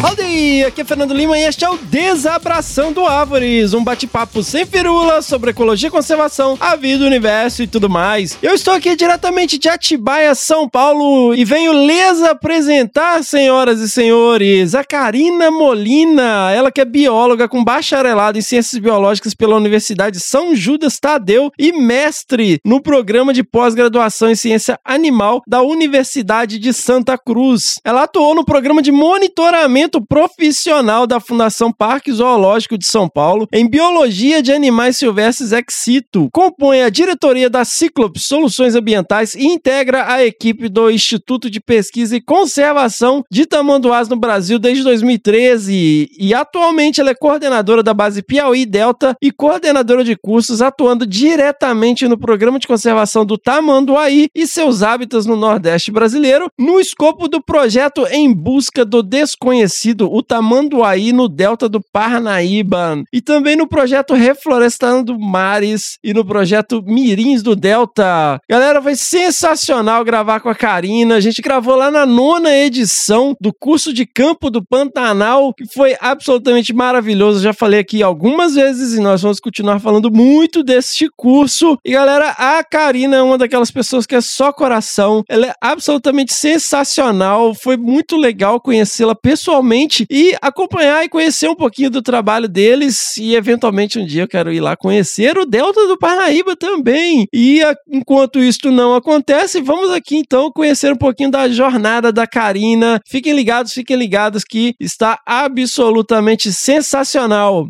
Howdy! Aqui é Fernando Lima e este é o Desabraçando Árvores, um bate-papo sem firula sobre ecologia, conservação, a vida, o universo e tudo mais. Eu estou aqui diretamente de Atibaia, São Paulo e venho lhes apresentar, senhoras e senhores, a Karina Molina, ela que é bióloga com bacharelado em ciências biológicas pela Universidade São Judas Tadeu e mestre no programa de pós-graduação em ciência animal da Universidade de Santa Cruz. Ela atuou no programa de monitoramento profissional da Fundação Parque Zoológico de São Paulo em Biologia de Animais Silvestres ex situ. Compõe a diretoria da Ciclops Soluções Ambientais e integra a equipe do Instituto de Pesquisa e Conservação de Tamanduás no Brasil desde 2013 e atualmente ela é coordenadora da base Piauí Delta e coordenadora de cursos atuando diretamente no programa de conservação do Tamanduaí e seus hábitats no Nordeste brasileiro no escopo do projeto Em Busca do Desconhecido o Tamanduaí no delta do Parnaíba e também no projeto Reflorestando Mares e no projeto Mirins do Delta. Galera, foi sensacional gravar com a Karina. A gente gravou lá na nona edição do curso de campo do Pantanal, que foi absolutamente maravilhoso. Já falei aqui algumas vezes e nós vamos continuar falando muito deste curso. E galera, a Karina é uma daquelas pessoas que é só coração. Ela é absolutamente sensacional. Foi muito legal conhecê-la pessoalmente e acompanhar e conhecer um pouquinho do trabalho deles. E eventualmente um dia eu quero ir lá conhecer o Delta do Parnaíba também. E a, enquanto isto não acontece, vamos aqui então conhecer um pouquinho da jornada da Karina. Fiquem ligados, fiquem ligados que está absolutamente sensacional.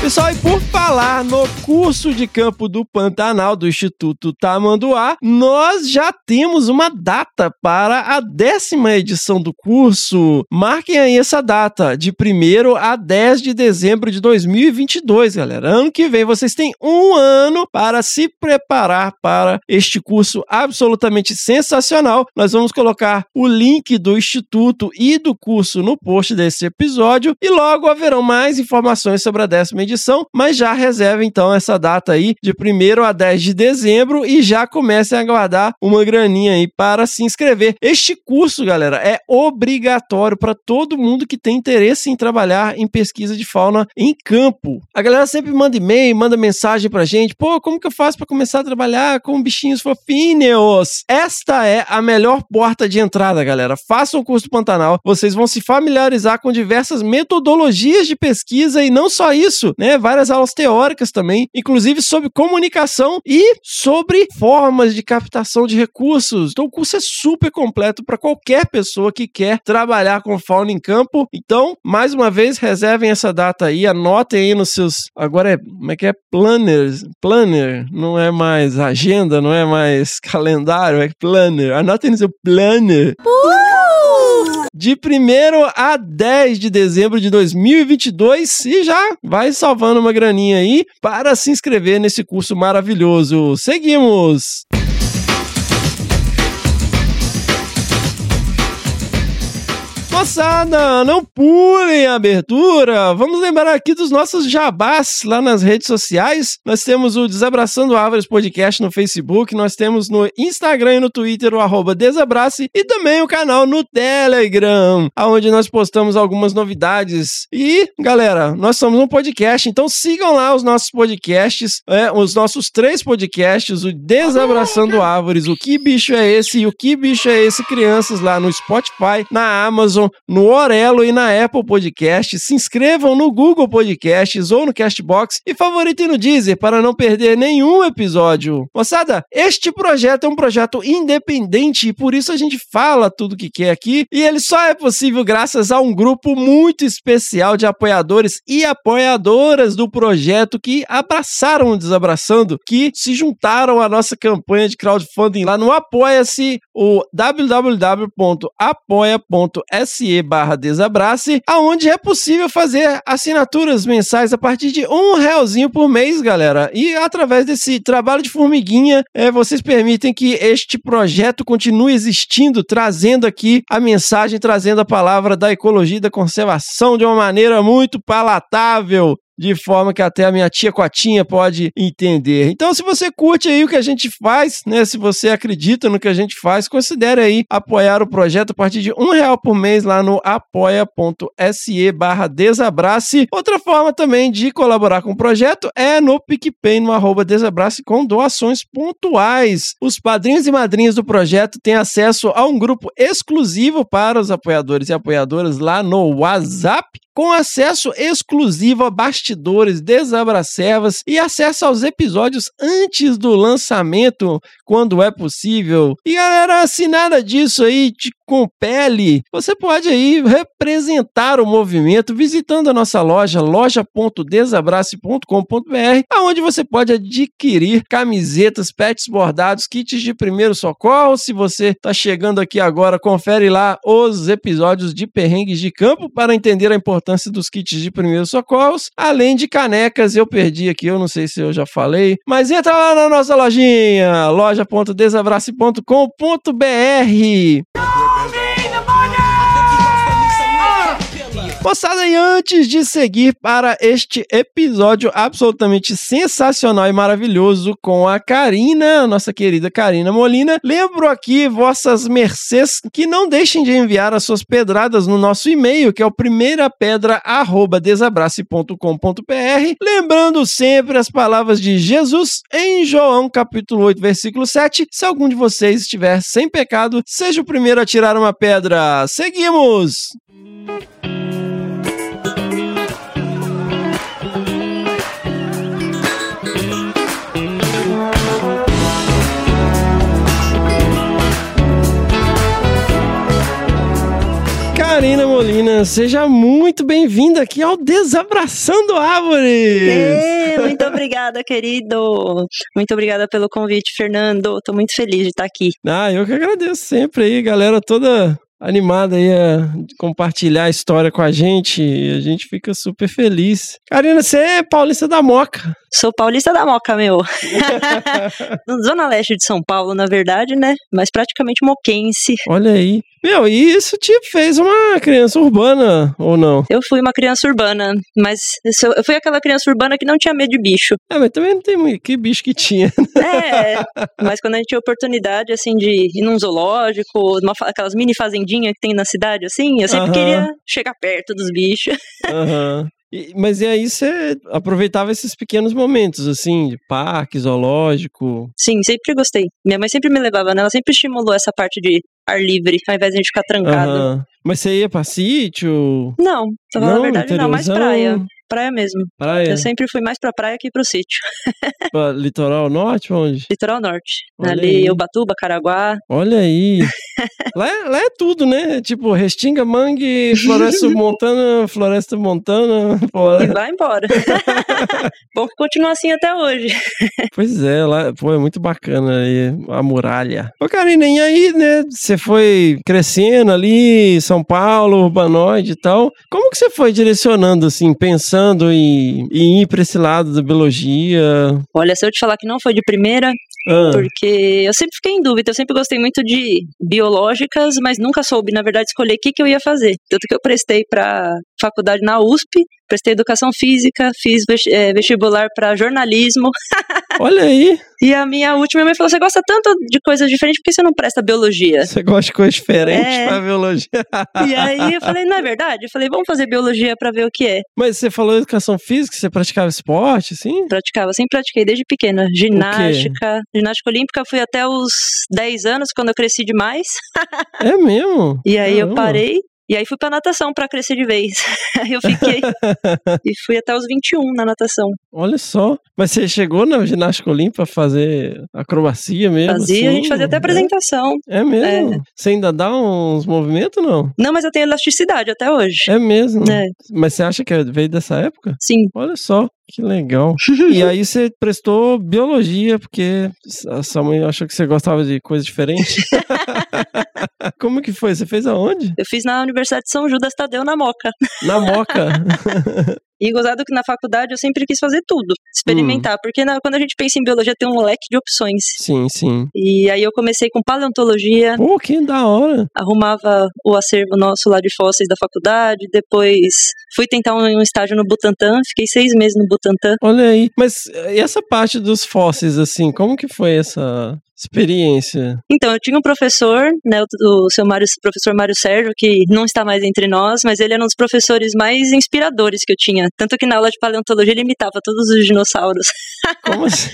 Pessoal, e por falar no curso de campo do Pantanal do Instituto Tamanduá, nós já temos uma data para a décima edição do curso. Marquem aí essa data, de 1 a 10 de dezembro de 2022, galera. Ano que vem vocês têm um ano para se preparar para este curso absolutamente sensacional. Nós vamos colocar o link do Instituto e do curso no post desse episódio e logo haverão mais informações sobre a décima edição edição, mas já reserve então essa data aí de 1 a 10 de dezembro e já comecem a guardar uma graninha aí para se inscrever. Este curso, galera, é obrigatório para todo mundo que tem interesse em trabalhar em pesquisa de fauna em campo. A galera sempre manda e-mail, manda mensagem pra gente, pô, como que eu faço para começar a trabalhar com bichinhos fofinhos? Esta é a melhor porta de entrada, galera. Façam o curso Pantanal, vocês vão se familiarizar com diversas metodologias de pesquisa e não só isso, né? Várias aulas teóricas também, inclusive sobre comunicação e sobre formas de captação de recursos. Então o curso é super completo para qualquer pessoa que quer trabalhar com fauna em campo. Então, mais uma vez, reservem essa data aí, anotem aí nos seus. Agora é. Como é que é? Planners. Planner. Não é mais agenda, não é mais calendário, é planner. Anotem no seu planner. Uh! De 1 a 10 de dezembro de 2022 e já vai salvando uma graninha aí para se inscrever nesse curso maravilhoso. Seguimos! Moçada, não pulem a abertura. Vamos lembrar aqui dos nossos jabás lá nas redes sociais. Nós temos o Desabraçando Árvores Podcast no Facebook, nós temos no Instagram e no Twitter o arroba Desabrace e também o canal no Telegram, onde nós postamos algumas novidades. E, galera, nós somos um podcast, então sigam lá os nossos podcasts, é, os nossos três podcasts, o Desabraçando Árvores, o Que Bicho é Esse e o Que Bicho é Esse Crianças lá no Spotify, na Amazon, no Orelo e na Apple Podcast. Se inscrevam no Google Podcasts ou no Castbox e favoritem no Deezer para não perder nenhum episódio. Moçada, este projeto é um projeto independente e por isso a gente fala tudo que quer aqui e ele só é possível graças a um grupo muito especial de apoiadores e apoiadoras do projeto que abraçaram o Desabraçando, que se juntaram à nossa campanha de crowdfunding lá no Apoia-se, o www.apoia.se apoia.se barra desabrace, aonde é possível fazer assinaturas mensais a partir de um realzinho por mês, galera. E através desse trabalho de formiguinha, é, vocês permitem que este projeto continue existindo, trazendo aqui a mensagem, trazendo a palavra da ecologia e da conservação de uma maneira muito palatável de forma que até a minha tia Cotinha pode entender. Então, se você curte aí o que a gente faz, né? Se você acredita no que a gente faz, considere aí apoiar o projeto a partir de um real por mês lá no apoia.se barra desabrace. Outra forma também de colaborar com o projeto é no PicPay, no arroba desabrace com doações pontuais. Os padrinhos e madrinhas do projeto têm acesso a um grupo exclusivo para os apoiadores e apoiadoras lá no WhatsApp com acesso exclusivo a bastidores, desabracervas e acesso aos episódios antes do lançamento, quando é possível. E galera, se nada disso aí te compele, você pode aí representar o movimento visitando a nossa loja, loja.desabrace.com.br, aonde você pode adquirir camisetas, pets bordados, kits de primeiro socorro. Se você está chegando aqui agora, confere lá os episódios de perrengues de campo para entender a importância dos kits de primeiros socorros, além de canecas. Eu perdi aqui, eu não sei se eu já falei, mas entra lá na nossa lojinha, loja.desabrace.com.br. Moçada, e antes de seguir para este episódio absolutamente sensacional e maravilhoso com a Karina, nossa querida Karina Molina, lembro aqui vossas mercês que não deixem de enviar as suas pedradas no nosso e-mail, que é o primeirapedra@desabrace.com.br, lembrando sempre as palavras de Jesus em João capítulo 8, versículo 7. Se algum de vocês estiver sem pecado, seja o primeiro a tirar uma pedra. Seguimos! Karina Molina, seja muito bem-vinda aqui ao Desabraçando Árvores! Muito obrigada, querido. Muito obrigada pelo convite, Fernando. Tô muito feliz de estar aqui. Ah, eu que agradeço sempre aí, galera toda animada aí a compartilhar a história com a gente. A gente fica super feliz. Karina, você é paulista da Moca. Sou paulista da Moca, meu. Zona Leste de São Paulo, na verdade, né? Mas praticamente moquense. Olha aí. Meu, e isso te fez uma criança urbana, ou não? Eu fui uma criança urbana, mas eu fui aquela criança urbana que não tinha medo de bicho. É, mas também não tem muito. Que bicho que tinha. É, mas quando a gente tinha oportunidade, assim, de ir num zoológico, aquelas mini fazendinhas que tem na cidade, assim, eu sempre uh -huh. queria chegar perto dos bichos. Aham. Uh -huh. E, mas e aí você aproveitava esses pequenos momentos, assim, de parque, zoológico? Sim, sempre gostei. Minha mãe sempre me levava, né? Ela sempre estimulou essa parte de ar livre, ao invés de a gente ficar trancado. Aham. Mas você ia pra sítio? Não, pra falar a Não, verdade, não, mais interiorzão? praia. Praia mesmo. Praia? Eu sempre fui mais pra praia que pro sítio. Pra litoral norte? Onde? Litoral Norte. Olha Ali, aí. Ubatuba, Caraguá. Olha aí. lá, é, lá é tudo, né? Tipo, Restinga, Mangue, Floresta Montana, Floresta Montana. E Floresta... vai embora. Bom que continua assim até hoje. Pois é, lá, pô, é muito bacana aí, a muralha. Ô, Karina, e aí, né, você foi crescendo ali, São Paulo, urbanoide e tal. Como que você foi direcionando, assim, pensando em, em ir pra esse lado da biologia? Olha, se eu te falar que não foi de primeira, Ah, porque eu sempre fiquei em dúvida, eu sempre gostei muito de biológicas, mas nunca soube, na verdade, escolher o que, que eu ia fazer. Tanto que eu prestei para faculdade na USP, prestei educação física, fiz eh, vestibular para jornalismo, olha aí, e a minha última mãe falou: Você gosta tanto de coisas diferentes, por que você não presta biologia? você gosta de coisa diferente É. pra biologia. E aí eu falei: Não é verdade? Eu falei: Vamos fazer biologia para ver o que é. Mas você falou educação física, você praticava esporte, assim? Praticava, sempre pratiquei desde pequena. Ginástica, ginástica olímpica, fui até os 10 anos, quando eu cresci demais. É mesmo? E aí eu Caramba. parei. E aí fui pra natação pra crescer de vez. Aí eu fiquei e fui até os 21 na natação. Olha só. Mas você chegou na ginástica olímpica a fazer acrobacia mesmo? Fazia, a assim? gente fazia até É? apresentação. É mesmo? Você ainda dá uns movimentos, não? Não, mas eu tenho elasticidade até hoje. É mesmo? É. Mas você acha que veio dessa época? Sim. Olha só, que legal. e aí você prestou biologia, porque a sua mãe achou que você gostava de coisa diferente. Como que foi? Você fez aonde? Eu fiz na Universidade de São Judas Tadeu, na Moca. Na Moca. E gozado que na faculdade eu sempre quis fazer tudo, experimentar, porque na- quando a gente pensa em biologia tem um leque de opções. sim, sim. E aí eu comecei com paleontologia, Pô, que da hora. arrumava o acervo nosso lá de fósseis da faculdade, depois fui tentar um, estágio no Butantan, fiquei seis meses no Butantan. Olha aí. Mas eh, e essa parte dos fósseis, assim, como que foi essa experiência? Então, eu tinha um professor, né, o, seu Mário, professor Mário Sérgio, que não está mais entre nós, mas ele era um dos professores mais inspiradores que eu tinha. Tanto que na aula de paleontologia ele imitava todos os dinossauros. Como assim?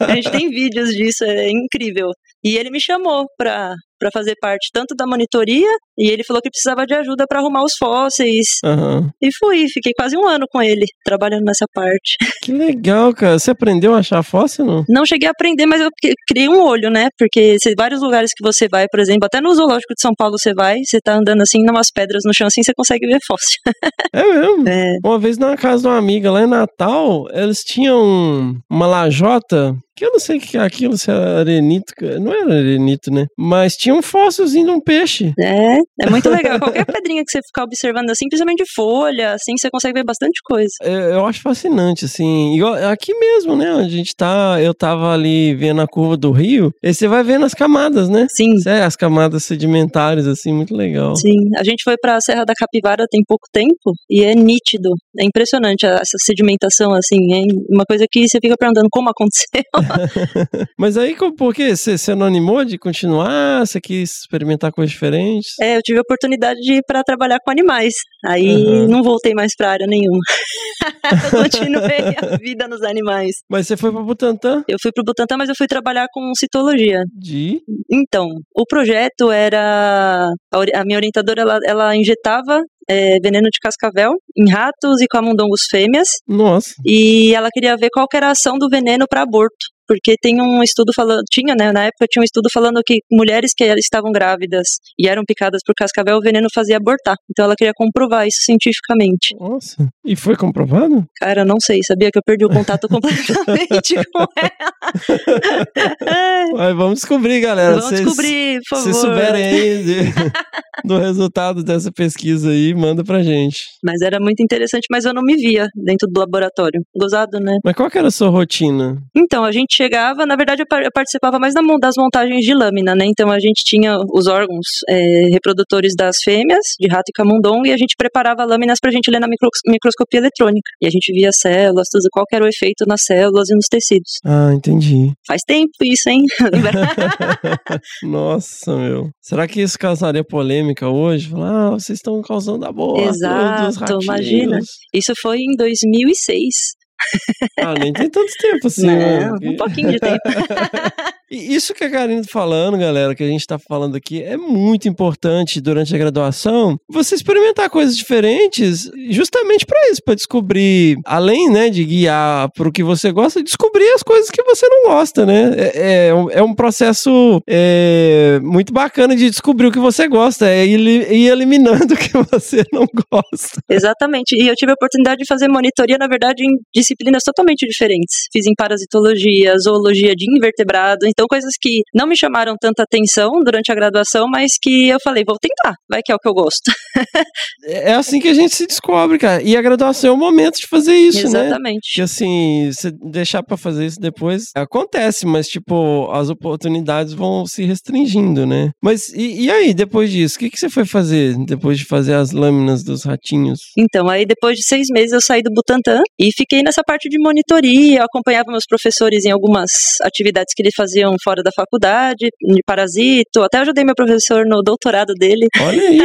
A gente tem vídeos disso, é incrível. E ele me chamou para para fazer parte tanto da monitoria e ele falou que precisava de ajuda para arrumar os fósseis. Aham. E fui, fiquei quase um ano com ele trabalhando nessa parte. Que legal, cara. Você aprendeu a achar fóssil, não? Não cheguei a aprender, mas eu cri- criei um olho, né? Porque se vários lugares que você vai, por exemplo, até no zoológico de São Paulo você vai, você tá andando assim, umas pedras no chão assim, você consegue ver fóssil. É mesmo. É. Uma vez na casa de uma amiga lá em Natal, eles tinham uma lajota, que eu não sei o que é aquilo, se era arenito, não era arenito, né? Mas tinha um fóssilzinho de um peixe. É, é muito legal. Qualquer pedrinha que você ficar observando assim, principalmente de folha, assim, você consegue ver bastante coisa. É, Eu acho fascinante, assim. Igual aqui mesmo, né? Onde a gente tá, eu tava ali vendo a curva do rio, e você vai vendo as camadas, né? Sim, É, as camadas sedimentares, assim, muito legal. Sim, a gente foi pra Serra da Capivara tem pouco tempo e é nítido, é impressionante essa sedimentação, assim, é uma coisa que você fica perguntando como aconteceu. Mas aí, por quê? Você, não animou de continuar? Você quis experimentar coisas diferentes? É, eu tive a oportunidade de ir pra trabalhar com animais, aí Uhum. não voltei mais pra área nenhuma. eu continuei a vida nos animais. Mas você foi pra Butantã Eu fui pro Butantan, mas eu fui trabalhar com citologia. de... Então, o projeto era. A, minha orientadora ela, ela injetava é, veneno de cascavel em ratos e camundongos fêmeas. Nossa. E ela queria ver qual era a ação do veneno para aborto. Porque tem um estudo falando, tinha, né, na época tinha um estudo falando que mulheres que estavam grávidas e eram picadas por cascavel, o veneno fazia abortar. Então ela queria comprovar isso cientificamente. Nossa. E foi comprovado? Cara, não sei, sabia que eu perdi o contato completamente com ela. Ai, vamos descobrir, galera. Vamos Vocês- descobrir, por Se favor. souberem aí de- do resultado dessa pesquisa aí, manda pra gente. Mas era muito interessante, mas eu não me via dentro do laboratório. Gozado, né? Mas qual que era a sua rotina? Então, a gente chegava, na verdade eu par- eu participava mais das montagens de lâmina, né? Então a gente tinha os órgãos é, reprodutores das fêmeas, de rato e camundongo, e a gente preparava lâminas pra gente ler na micro- microscopia eletrônica. E a gente via células, tudo, qual que era o efeito nas células e nos tecidos. Ah, entendi. Faz tempo isso, hein? Nossa, meu. Será que isso causaria polêmica hoje? Falar, ah, vocês estão causando aborto dos Exato, imagina. isso foi em 2006. Ah, nem tem tanto tempo assim, né? Não, um pouquinho de tempo. E isso que a Karine tá falando, galera, que a gente tá falando aqui, é muito importante durante a graduação você experimentar coisas diferentes, justamente pra isso, pra descobrir, além, né, de guiar pro que você gosta, descobrir as coisas que você não gosta, né? É, é um- é um processo é, muito bacana de descobrir o que você gosta, é ir eliminando o que você não gosta. Exatamente. E eu tive a oportunidade de fazer monitoria, na verdade, em disciplinas totalmente diferentes. Fiz em parasitologia, zoologia de invertebrado, então coisas que não me chamaram tanta atenção durante a graduação, mas que eu falei, vou tentar, vai que é o que eu gosto. É é assim que a gente se descobre, cara. E a graduação é o momento de fazer isso, né? Exatamente. Que assim, se deixar pra fazer isso depois, acontece, mas tipo, as oportunidades vão se restringindo, né? Mas e, e aí, depois disso, o que, que você foi fazer depois de fazer as lâminas dos ratinhos? Então, aí depois de seis meses eu saí do Butantan e fiquei nessa parte de monitoria, eu acompanhava meus professores em algumas atividades que eles faziam fora da faculdade, de parasito, até ajudei meu professor no doutorado dele Olha aí.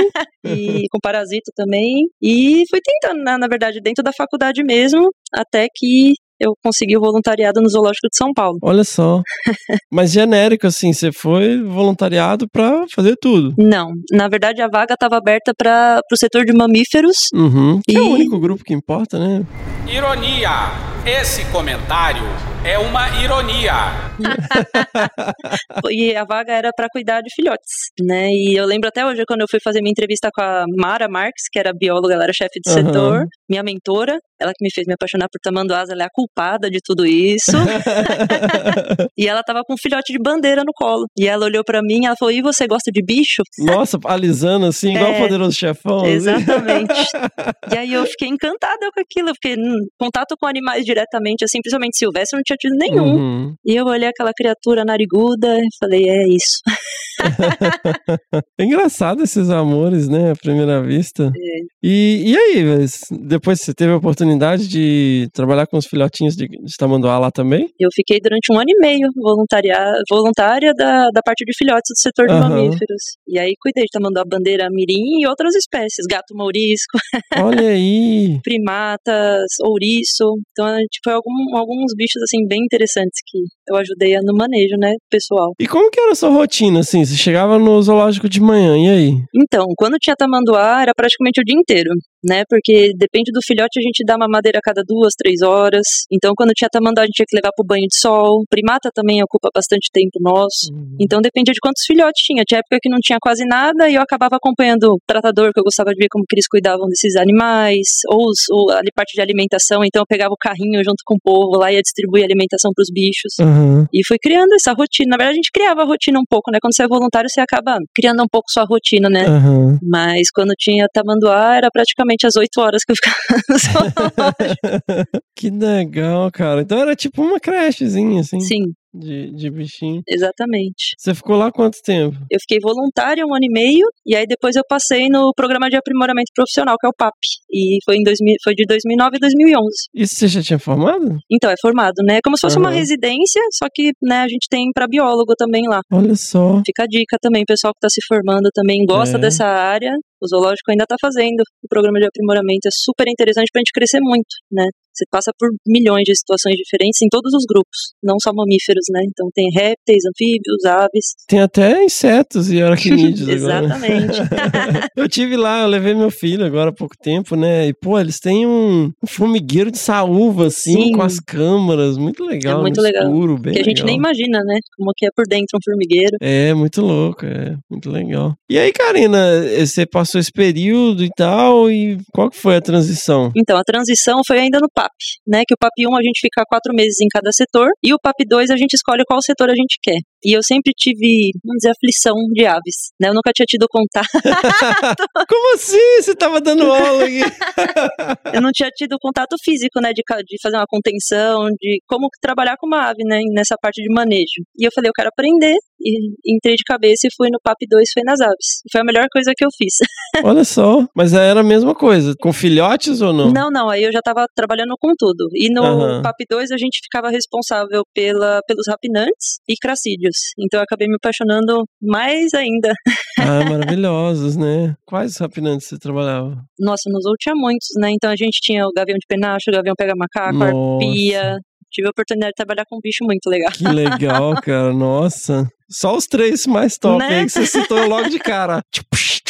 e com parasito também. E fui tentando, na, na verdade, dentro da faculdade mesmo, até que eu consegui o voluntariado no Zoológico de São Paulo. Olha só. Mas genérico, assim, você foi voluntariado pra fazer tudo. Não, na verdade a vaga estava aberta para o setor de mamíferos. Uhum. Que é o E- único grupo que importa, né? Ironia. Esse comentário é uma ironia. e a vaga era para cuidar de filhotes, né? E eu lembro até hoje quando eu fui fazer minha entrevista com a Mara Marques, que era bióloga, ela era chefe do Aham. setor, minha mentora, Ela que me fez me apaixonar por tamanduás, ela é a culpada de tudo isso. e ela tava com um filhote de bandeira no colo. E ela olhou pra mim e ela falou: E você gosta de bicho? Nossa, alisando assim, igual É, o poderoso chefão. assim. Exatamente. e aí eu fiquei encantada com aquilo, porque hum, contato com animais diretamente, assim, principalmente silvestre, eu não tinha tido nenhum. Uhum. E eu olhei aquela criatura nariguda e falei, é isso. É engraçado esses amores, né? À primeira vista. É. E, e aí, depois você teve a oportunidade de trabalhar com os filhotinhos de, de tamanduá lá também? Eu fiquei durante um ano e meio voluntaria, voluntária da, da parte de filhotes do setor de mamíferos. E aí cuidei de tamanduá bandeira mirim e outras espécies, gato mourisco, Olha aí. primatas, ouriço. Então, tipo, foi algum, alguns bichos, assim, bem interessantes que eu ajudei no manejo, né, pessoal. E como que era a sua rotina, assim? Você chegava no zoológico de manhã, e aí? Então, quando tinha tamanduá, era praticamente o dia inteiro, né? Porque depende do filhote, a gente dá mamadeira a cada duas, três horas. Então, quando tinha tamanduá, a gente tinha que levar pro banho de sol. Primata também ocupa bastante tempo nosso. Então, dependia de quantos filhotes tinha. Tinha época que não tinha quase nada e eu acabava acompanhando o tratador, que eu gostava de ver como que eles cuidavam desses animais, ou, os, ou a parte de alimentação. Então, eu pegava o carrinho junto com o povo lá e ia distribuir alimentação pros bichos. Aham. E fui criando essa rotina. Na verdade, a gente criava a rotina um pouco, né? Quando você é voluntário, você acaba criando um pouco sua rotina, né? Aham. Mas quando tinha tamanduá, era praticamente as 8 horas que eu ficava no zoológico. que legal, cara. Então era tipo uma crechezinha, assim, Sim, de, de bichinho. exatamente. Você ficou lá quanto tempo? Eu fiquei voluntária um ano e meio, e aí depois eu passei no programa de aprimoramento profissional, que é o PAP. E foi, em 2000, foi de 2009 a 2011. Isso você já tinha formado? Então, é formado, né? Como se fosse uma Aham. residência, só que né, a gente tem para biólogo também lá. Olha só. Fica a dica também, pessoal que está se formando também gosta É. dessa área. O zoológico ainda está fazendo o programa de aprimoramento. É super interessante para a gente crescer muito, né? Você passa por milhões de situações diferentes em todos os grupos, não só mamíferos, né? Então tem répteis, anfíbios, aves. Tem até insetos e aracnídeos agora. Exatamente. Eu tive lá, eu levei meu filho agora há pouco tempo, né? E, pô, eles têm um, formigueiro de saúva, assim, Sim. com as câmaras. Muito legal. É muito legal. Escuro, bem que a gente nem legal. imagina, né? Como que é por dentro um formigueiro. É, muito louco, é, muito legal. E aí, Karina, eh, você passou esse período e tal, e qual que foi a transição? Então, a transição foi ainda no PAP, né? Que o PAP 1 a gente fica quatro meses em cada setor, e o PAP 2 a gente escolhe qual setor a gente quer. E eu sempre tive, vamos dizer, aflição de aves, né? Eu nunca tinha tido contato, Como assim? Você tava dando aula aqui? eu não tinha tido contato físico, né? De, de fazer uma contenção, de como trabalhar com uma ave, né? Nessa parte de manejo. E eu falei, eu quero aprender. E entrei de cabeça e fui no PAP 2, foi nas aves. Foi a melhor coisa que eu fiz. Olha só, mas era a mesma coisa, com filhotes ou não? Não, não, aí eu já tava trabalhando com tudo. E no Aham. PAP 2 a gente ficava responsável pela, pelos rapinantes e cracídeos. Então eu acabei me apaixonando mais ainda. Ah, maravilhosos, né? Quais rapinantes você trabalhava? Nossa, nos outros tinha muitos, né? Então a gente tinha o gavião de penacho, o gavião pega-macaco, a Nossa. arpia. Tive a oportunidade de trabalhar com um bicho muito legal. Que legal, cara. Nossa. Só os três mais top Né? aí que você citou logo de cara.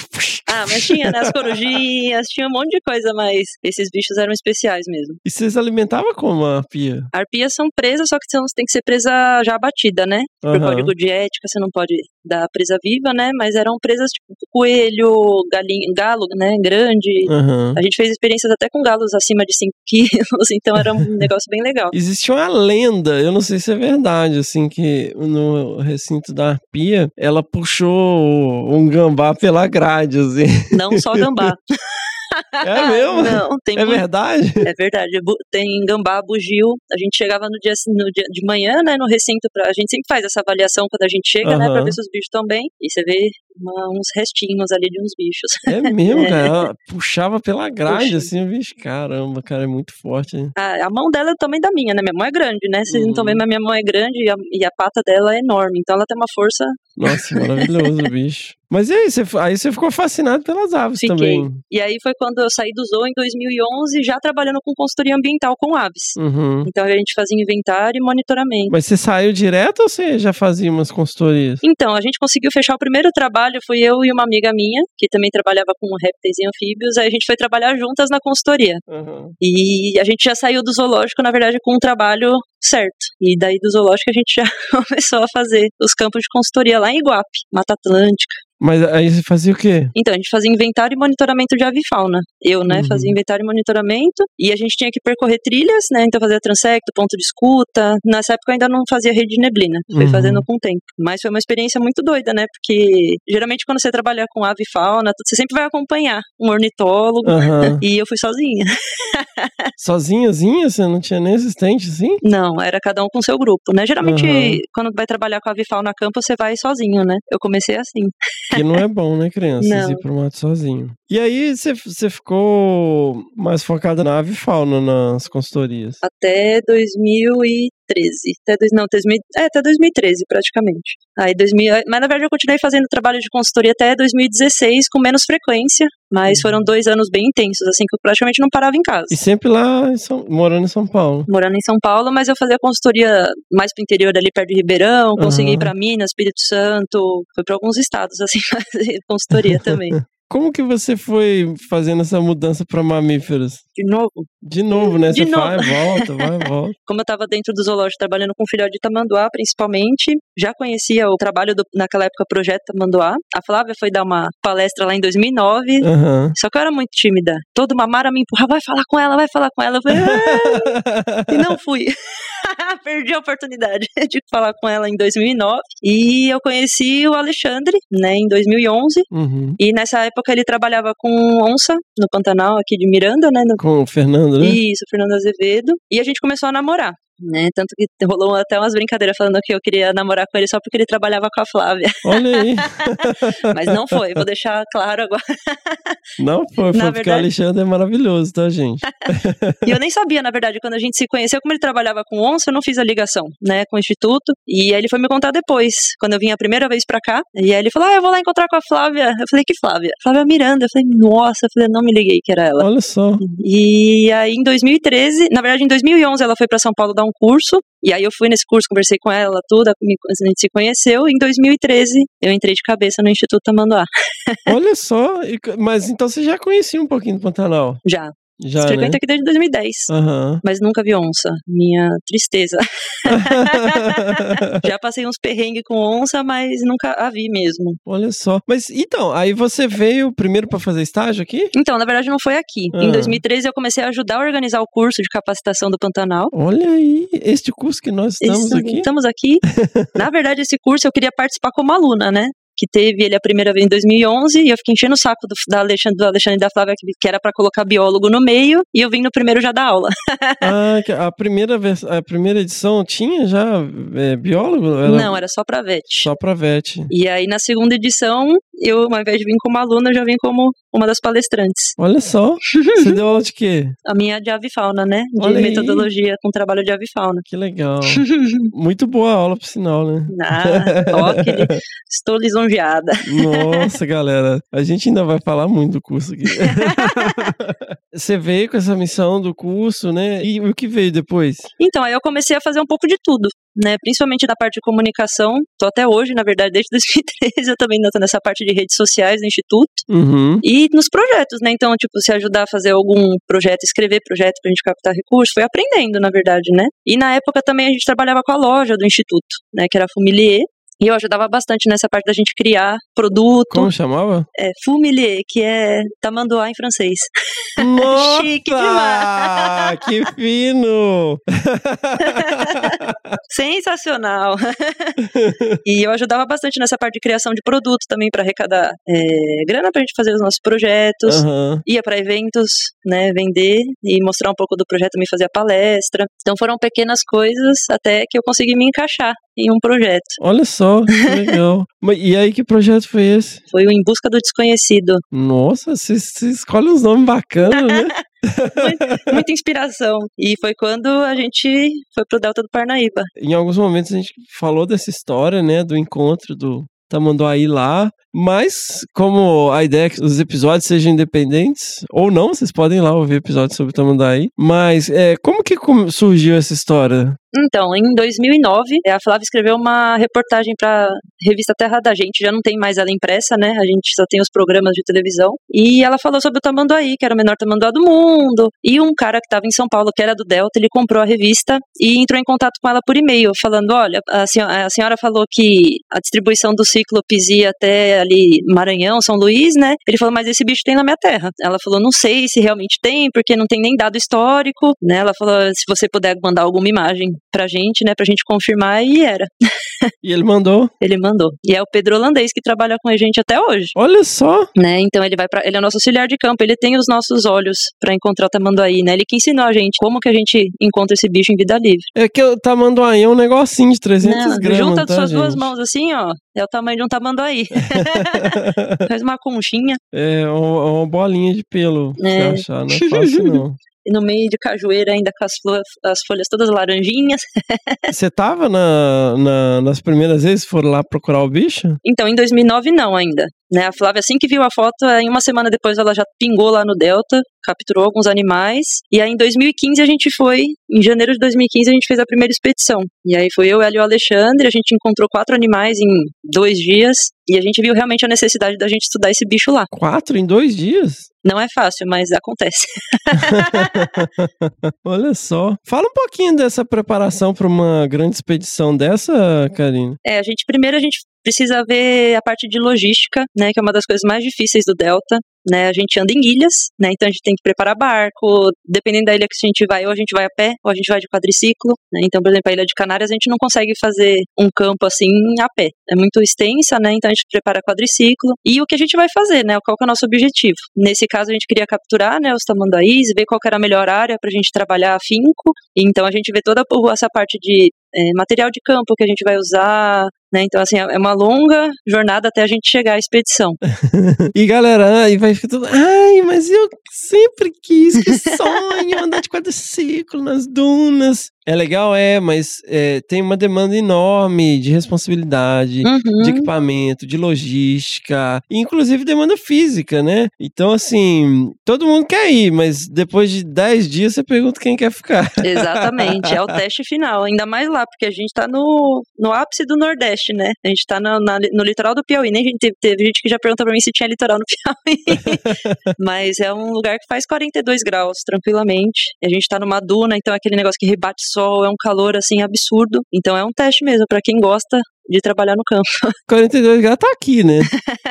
Ah, mas tinha, né? As corujinhas, tinha um monte de coisa, mas esses bichos eram especiais mesmo. E vocês alimentavam como a pia? Arpias são presas, só que são- tem que ser presa já abatida, né? Por Aham. código de ética, você não pode dar presa viva, né? Mas eram presas tipo coelho, galinha, galo, né? Grande. Aham. A gente fez experiências até com galos acima de 5 quilos, então era um negócio bem legal. Existe uma lenda, eu não sei se é verdade, assim, que no recinto da arpia, ela puxou um gambá pela grade, assim. Não só gambá. É mesmo? Não, tem É bu- verdade? É verdade, tem gambá, bugio. A gente chegava no dia, no dia de manhã, né, no recinto, pra, a gente sempre faz essa avaliação quando a gente chega, né, pra ver se os bichos estão bem. E você vê uma- uns restinhos ali de uns bichos. É mesmo, É. cara. Ela puxava pela grade, Puxa. assim, bicho. Caramba, cara, é muito forte. hein? A, a mão dela é tamanho da minha, né? Minha mão é grande, né? Vocês não estão Uhum. vendo, mas minha mão é grande e a, e a pata dela é enorme. Então ela tem uma força. Nossa, maravilhoso o bicho. Mas e aí, você, aí você ficou fascinado pelas aves Fiquei. também. E aí foi quando eu saí do zoo em 2011, já trabalhando com consultoria ambiental com aves. Uhum. Então a gente fazia inventário e monitoramento. Mas você saiu direto ou você já fazia umas consultorias? Então, a gente conseguiu fechar o primeiro trabalho, fui eu e uma amiga minha, que também trabalhava com répteis e anfíbios, aí a gente foi trabalhar juntas na consultoria. Uhum. E a gente já saiu do zoológico, na verdade, com um trabalho certo. E daí do zoológico a gente já começou a fazer os campos de consultoria lá em Iguape, Mata Atlântica. Mas aí você fazia o quê? Então, a gente fazia inventário e monitoramento de avifauna. Eu, né, Uhum. fazia inventário e monitoramento. E a gente tinha que percorrer trilhas, né? Então, fazia transecto, ponto de escuta. Nessa época, eu ainda não fazia rede de neblina. Fui Uhum. fazendo com o tempo. Mas foi uma experiência muito doida, né? Porque, geralmente, quando você trabalha com ave e fauna, você sempre vai acompanhar um ornitólogo. Aham. E eu fui sozinha. Sozinhazinha? Você não tinha nem assistente, assim? Não, era cada um com seu grupo, né? Geralmente, Uhum. quando vai trabalhar com avifauna a campo, você vai sozinho, né? Eu comecei assim. Que não é bom, né, criança? Não. Ir pro mato sozinho. E aí você, ficou mais focada na ave e fauna nas consultorias. Até 2013. Até, dois, não, 2000, é, até 2013, praticamente. Aí 2000, mas na verdade eu continuei fazendo trabalho de consultoria até 2016, com menos frequência. Mas foram dois anos bem intensos, assim, que eu praticamente não parava em casa. E sempre lá em São- morando em São Paulo. Morando em São Paulo, mas eu fazia consultoria mais pro interior ali perto de Ribeirão, consegui ir Aham. pra Minas, Espírito Santo, fui pra alguns estados, assim, fazer consultoria também. Como que você foi fazendo essa mudança para mamíferos? De novo, De novo, né? De você novo. vai, volta, vai, volta. como eu estava dentro do zoológico trabalhando com filhote de tamanduá, principalmente, já conhecia o trabalho do, naquela época, Projeto Tamanduá. A Flávia foi dar uma palestra lá em 2009. Aham. Só que eu era muito tímida. Toda uma Mara me empurrava, vai falar com ela, vai falar com ela. Eu falei, "Ah", e não fui. Perdi a oportunidade de falar com ela em 2009. E eu conheci o Alexandre, né, em 2011. Uhum. E nessa época ele trabalhava com onça no Pantanal aqui de Miranda, né, no Com o Fernando, né? isso, Fernando Azevedo. E a gente começou a namorar. Né? Tanto que rolou até umas brincadeiras falando que eu queria namorar com ele só porque ele trabalhava com a Flávia. Olha aí. Mas não foi, vou deixar claro agora. Não foi, foi porque o Alexandre é maravilhoso, tá, gente? E eu nem sabia, na verdade, quando a gente se conheceu, como ele trabalhava com onça, eu não fiz a ligação, né, com o instituto. E aí ele foi me contar depois, quando eu vim a primeira vez pra cá. E aí ele falou: Ah, eu vou lá encontrar com a Flávia. Eu falei: Que Flávia? Flávia Miranda. Eu falei: Nossa, eu falei: Não me liguei que era ela. Olha só. E aí, em 2013, na verdade, em 2011, ela foi para São Paulo dar um curso. E aí, eu fui nesse curso, conversei com ela, tudo, a gente se conheceu. E em 2013, eu entrei de cabeça no Instituto Tamanduá. Olha só. Mas então você já conhecia um pouquinho do Pantanal? Já. Já, né? Frequento aqui desde 2010. Aham. Mas nunca vi onça. Minha tristeza. Já passei uns perrengues com onça, mas nunca a vi mesmo. Olha só. Mas então, aí você veio primeiro pra fazer estágio aqui? Então, na verdade, não foi aqui. Ah. Em 2013, eu comecei a ajudar a organizar o curso de capacitação do Pantanal. Olha aí, este curso que nós estamos Esse- aqui. Estamos aqui. Na verdade, esse curso eu queria participar como aluna, né? Que teve ele a primeira vez em 2011 e eu fiquei enchendo o saco do, da Alexandre, do Alexandre e da Flávia que, que era pra colocar biólogo no meio e eu vim no primeiro já dar aula. Ah, a primeira, a primeira edição tinha já é, biólogo? Era Não, era só pra VET. Só pra VET. E aí na segunda edição, eu, ao invés de vir como aluna, eu já vim como uma das palestrantes. Olha só. Você deu aula de quê? A minha de avifauna, né? De Olha aí. metodologia com trabalho de avifauna. Que legal. Muito boa aula, por sinal, né? Ah, toque, estou lisonjeada. Nossa, galera. A gente ainda vai falar muito do curso aqui. Você veio com essa missão do curso, né? E o que veio depois? Então, aí eu comecei a fazer um pouco de tudo, né? Principalmente na parte de comunicação. Tô até hoje, na verdade, desde 2013 eu também tô nessa parte de redes sociais do Instituto. Uhum. E nos projetos, né? Então, tipo, se ajudar a fazer algum projeto, escrever projeto pra gente captar recursos, foi aprendendo, na verdade, né? E na época também a gente trabalhava com a loja do Instituto, né? Que era a Fumilier. E eu ajudava bastante nessa parte da gente criar produto. Como chamava? É, Fumilier, que é tamanduá em francês. Nossa! Chique demais. Que fino! Sensacional! e eu ajudava bastante nessa parte de criação de produto também para arrecadar é, grana pra gente fazer os nossos projetos. Aham. Ia para eventos, né, vender e mostrar um pouco do projeto, me fazer a palestra. Então foram pequenas coisas até que eu consegui me encaixar em um projeto. Olha só, que legal. E aí, que projeto foi esse? Foi o Em Busca do Desconhecido. Nossa, você você escolhe uns nomes bacanas, né? Muita inspiração. E foi quando a gente foi pro Delta do Parnaíba. em alguns momentos a gente falou dessa história, né, do encontro do Tamanduaí lá, mas como a ideia é que os episódios sejam independentes, ou não, vocês podem ir lá ouvir episódios sobre o Tamanduaí, mas é, como que surgiu essa história? Então, em 2009, a Flávia escreveu uma reportagem para revista Terra da Gente. Já não tem mais ela impressa, né? A gente só tem os programas de televisão. E ela falou sobre o tamanduaí, que era o menor tamanduá do mundo. E um cara que estava em São Paulo, que era do Delta, ele comprou a revista e entrou em contato com ela por e-mail, falando: olha, a senhora, a senhora falou que a distribuição do cíclopes ia até ali Maranhão, São Luís, né? Ele falou, mas esse bicho tem na minha terra. Ela falou, não sei se realmente tem, porque não tem nem dado histórico, né? Ela falou, se você puder mandar alguma imagem pra gente, né, pra gente confirmar, e era. E ele mandou. Ele mandou. E é o Pedro Holandês que trabalha com a gente até hoje. Olha só. Né? Então ele vai para ele é o nosso auxiliar de campo, ele tem os nossos olhos pra encontrar o tamanduaí, né? Ele que ensinou a gente como que a gente encontra esse bicho em vida livre. É que o tamanduaí é um negocinho de 300 Não, gramas, junta tá, suas duas gente? mãos assim, ó, é o tamanho de um tamanduaí. Faz uma conchinha É uma, uma bolinha de pelo. É. Achar, não é fácil não. e no meio de cajueira ainda com as, as folhas todas laranjinhas. Você tava na, na- nas primeiras vezes que foram lá procurar o bicho? Então, em 2009 não ainda. Né? A Flávia, assim que viu a foto, em uma semana depois ela já pingou lá no Delta, capturou alguns animais. E aí em 2015 a gente foi, em janeiro de 2015 a gente fez a primeira expedição. E aí foi eu, ela e o Alexandre, a gente encontrou quatro animais em dois dias. E a gente viu realmente a necessidade da gente estudar esse bicho lá. Quatro em dois dias? Não é fácil, mas acontece. Olha só. Fala um pouquinho dessa preparação para uma grande expedição dessa, Karine. É, a gente primeiro a gente precisa ver a parte de logística, né, que é uma das coisas mais difíceis do Delta. Né, a gente anda em ilhas, né, então a gente tem que preparar barco, dependendo da ilha que a gente vai, ou a gente vai a pé, ou a gente vai de quadriciclo, né, então, por exemplo, a ilha de Canárias a gente não consegue fazer um campo assim a pé, é muito extensa, né, então a gente prepara quadriciclo, e o que a gente vai fazer, né, qual que é o nosso objetivo? Nesse caso a gente queria capturar, né, os tamanduaís, ver qual que era a melhor área pra gente trabalhar afinco, e então a gente vê toda essa parte de é, material de campo que a gente vai usar, né? Então, assim, é uma longa jornada até a gente chegar à expedição. E galera, aí vai ficar tudo. Ai, mas eu sempre quis, que sonho, andar de quadriciclo nas dunas. É legal, é, mas é, tem uma demanda enorme de responsabilidade, de Uhum. equipamento, de logística, e inclusive demanda física, né? Então, assim, todo mundo quer ir, mas depois de 10 dias você pergunta quem quer ficar. Exatamente, é o teste final. Ainda mais lá, porque a gente tá no, no ápice do Nordeste, né? A gente tá na- na- no litoral do Piauí. Nem gente teve, teve gente que já pergunta pra mim se tinha litoral no Piauí. Mas é um lugar que faz 42 graus, tranquilamente. A gente tá numa duna, então é aquele negócio que rebate sol, é um calor assim absurdo. Então é um teste mesmo, pra quem gosta de trabalhar no campo. 42 graus tá aqui, né?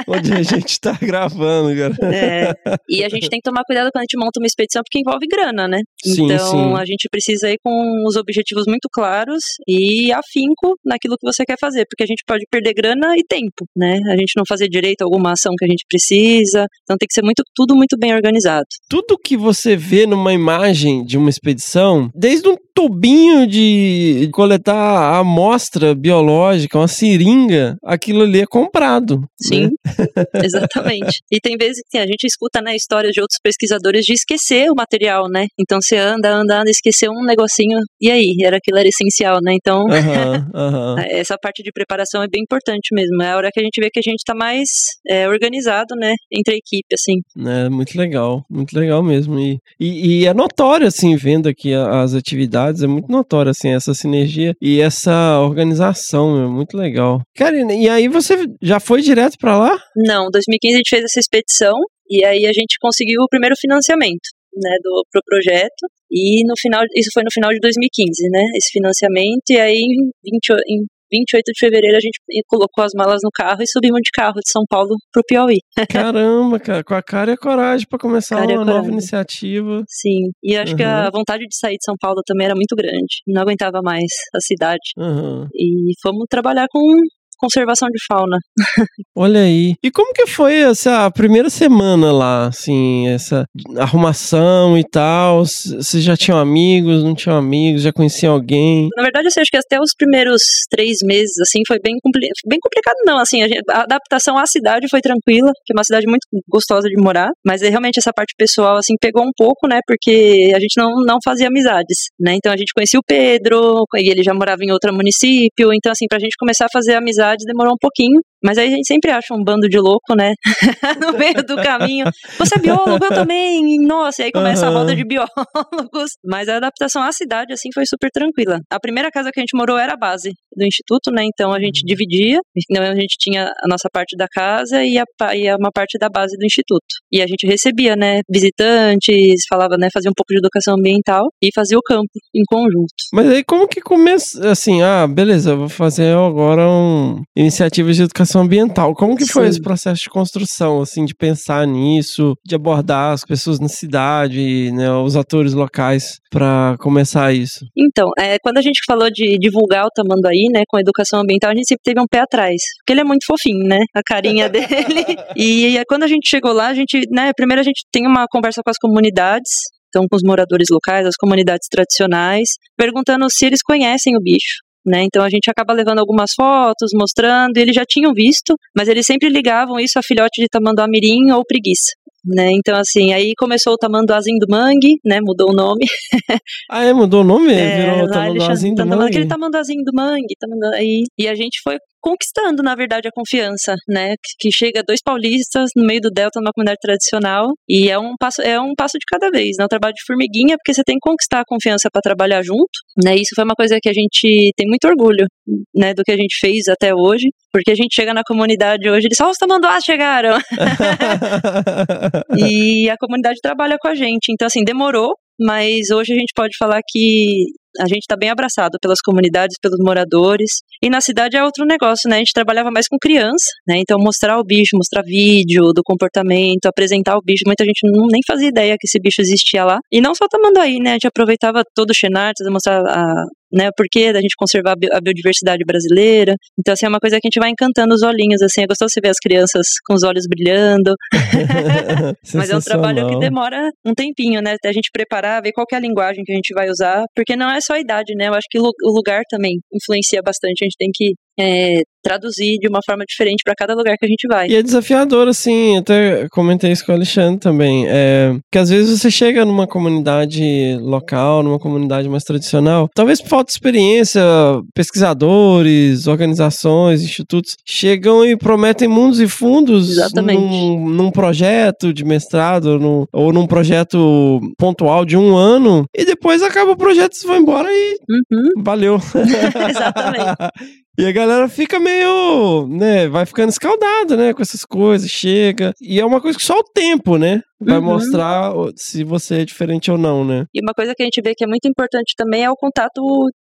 Onde a gente tá gravando, cara. É. E a gente tem que tomar cuidado quando a gente monta uma expedição, porque envolve grana, né? Sim, então sim. a gente precisa ir com os objetivos muito claros e afinco naquilo que você quer fazer, porque a gente pode perder grana e tempo, né? A gente não fazer direito a alguma ação que a gente precisa. Então tem que ser muito, tudo muito bem organizado. tudo que você vê numa imagem de uma expedição, desde um tubinho de coletar amostra biológica, uma seringa, aquilo ali é comprado. Sim, né? exatamente. E tem vezes que a gente escuta, né, histórias de outros pesquisadores de esquecer o material, né? Então você anda, anda, anda, esqueceu um negocinho, e aí? Era aquilo era essencial, né? Então Aham, aham. essa parte de preparação é bem importante mesmo. É a hora que a gente vê que a gente tá mais é, organizado, né, entre a equipe, assim. É muito legal, muito legal mesmo. E, e, e é notório, assim, vendo aqui as atividades, é muito notório, assim, essa sinergia e essa organização, é muito legal. Karina, e aí você já foi direto pra lá? Não, 2015 a gente fez essa expedição e aí a gente conseguiu o primeiro financiamento, né, do pro projeto. E no final, isso foi no final de 2015, né, esse financiamento. E aí em, 20, o- em 28 de fevereiro a gente colocou as malas no carro e subimos de carro de São Paulo pro Piauí. Caramba, cara, com a cara e a coragem pra começar uma nova coragem. iniciativa. Sim, e acho que a vontade de sair de São Paulo também era muito grande. Não aguentava mais a cidade. Aham. E fomos trabalhar com conservação de fauna. Olha aí. E como que foi essa primeira semana lá, assim, essa arrumação e tal? Vocês já tinham amigos, não tinham amigos, já conheciam alguém? Na verdade, assim, acho que até os primeiros três meses, assim, foi bem, compli bem complicado, não. Assim, a, gente- a adaptação à cidade foi tranquila, que é uma cidade muito gostosa de morar, mas é, realmente essa parte pessoal, assim, pegou um pouco, né, porque a gente não, não fazia amizades, né. Então a gente conhecia o Pedro, e ele já morava em outro município, então, assim, pra gente começar a fazer demorou um pouquinho, mas aí a gente sempre acha um bando de louco, né, no meio do caminho. Você é biólogo, eu também, nossa, e aí começa a Aham. roda de biólogos. Mas a adaptação à cidade, assim, foi super tranquila. A primeira casa que a gente morou era a base do instituto, né? Então a gente dividia. Então a gente tinha a nossa parte da casa e, a, e uma parte da base do instituto. E a gente recebia, né? Visitantes, falava, né? Fazia um pouco de educação ambiental e fazia o campo em conjunto. Mas aí como que começa, assim, ah, beleza, eu vou fazer agora um iniciativas de educação educação ambiental. Como que foi Sim. esse processo de construção, assim, de pensar nisso, de abordar as pessoas na cidade, né, os atores locais para começar isso? Então, é, quando a gente falou de divulgar o Tamanduaí, né, com educação ambiental, a gente sempre teve um pé atrás. Porque ele é muito fofinho, né? A carinha dele. E aí, quando a gente chegou lá, a gente, né, primeiro a gente tem uma conversa com as comunidades, então com os moradores locais, as comunidades tradicionais, perguntando se eles conhecem o bicho. Né, então a gente acaba levando algumas fotos, mostrando, e eles já tinham visto, mas eles sempre ligavam isso a filhote de tamanduá mirim ou preguiça. Né, então assim, aí começou o tamanduazinho do mangue, né, mudou o nome, Ah, é? Mudou o nome? é, Virou ele Tamanduazinho do Mangue? Aquele tamanduazinho do mangue, e a gente foi conquistando, na verdade, a confiança, né? Que, chega dois paulistas no meio do delta numa comunidade tradicional e é um passo, é um passo de cada vez, né? Um trabalho de formiguinha, porque você tem que conquistar a confiança para trabalhar junto, né? Isso foi uma coisa que a gente tem muito orgulho, né? Do que a gente fez até hoje, porque a gente chega na comunidade hoje, eles só os tamanduás chegaram, e a comunidade trabalha com a gente. Então, assim, demorou, mas hoje a gente pode falar que a gente está bem abraçado pelas comunidades, pelos moradores. E na cidade é outro negócio, né? A gente trabalhava mais com criança, né? Então mostrar o bicho, mostrar vídeo do comportamento, apresentar o bicho. Muita gente não, nem fazia ideia que esse bicho existia lá. E não só Tamanduaí, né? A gente aproveitava todo o Xenartes, mostrar a, né, o porquê da gente conservar a bi- a biodiversidade brasileira. Então, assim, é uma coisa que a gente vai encantando os olhinhos, assim. É gostoso você ver as crianças com os olhos brilhando. Mas é um trabalho que demora um tempinho, né? Até a gente preparar, ver qual é a linguagem que a gente vai usar, porque não é só a idade, né? Eu acho que o lugar também influencia bastante. A gente tem que é, traduzir de uma forma diferente para cada lugar que a gente vai. E é desafiador, assim, até comentei isso com o Alexandre também. É, que às vezes você chega numa comunidade local, numa comunidade mais tradicional, talvez por falta de experiência, pesquisadores, organizações, institutos, chegam e prometem mundos e fundos Exatamente. Num, num projeto de mestrado num- ou num projeto pontual de um ano, e depois acaba o projeto, você vai embora e Uhum, valeu. exatamente. E a galera fica meio, né, vai ficando escaldada, né, com essas coisas, chega. E é uma coisa que só o tempo, né, vai Uhum. mostrar se você é diferente ou não, né. E uma coisa que a gente vê que é muito importante também é o contato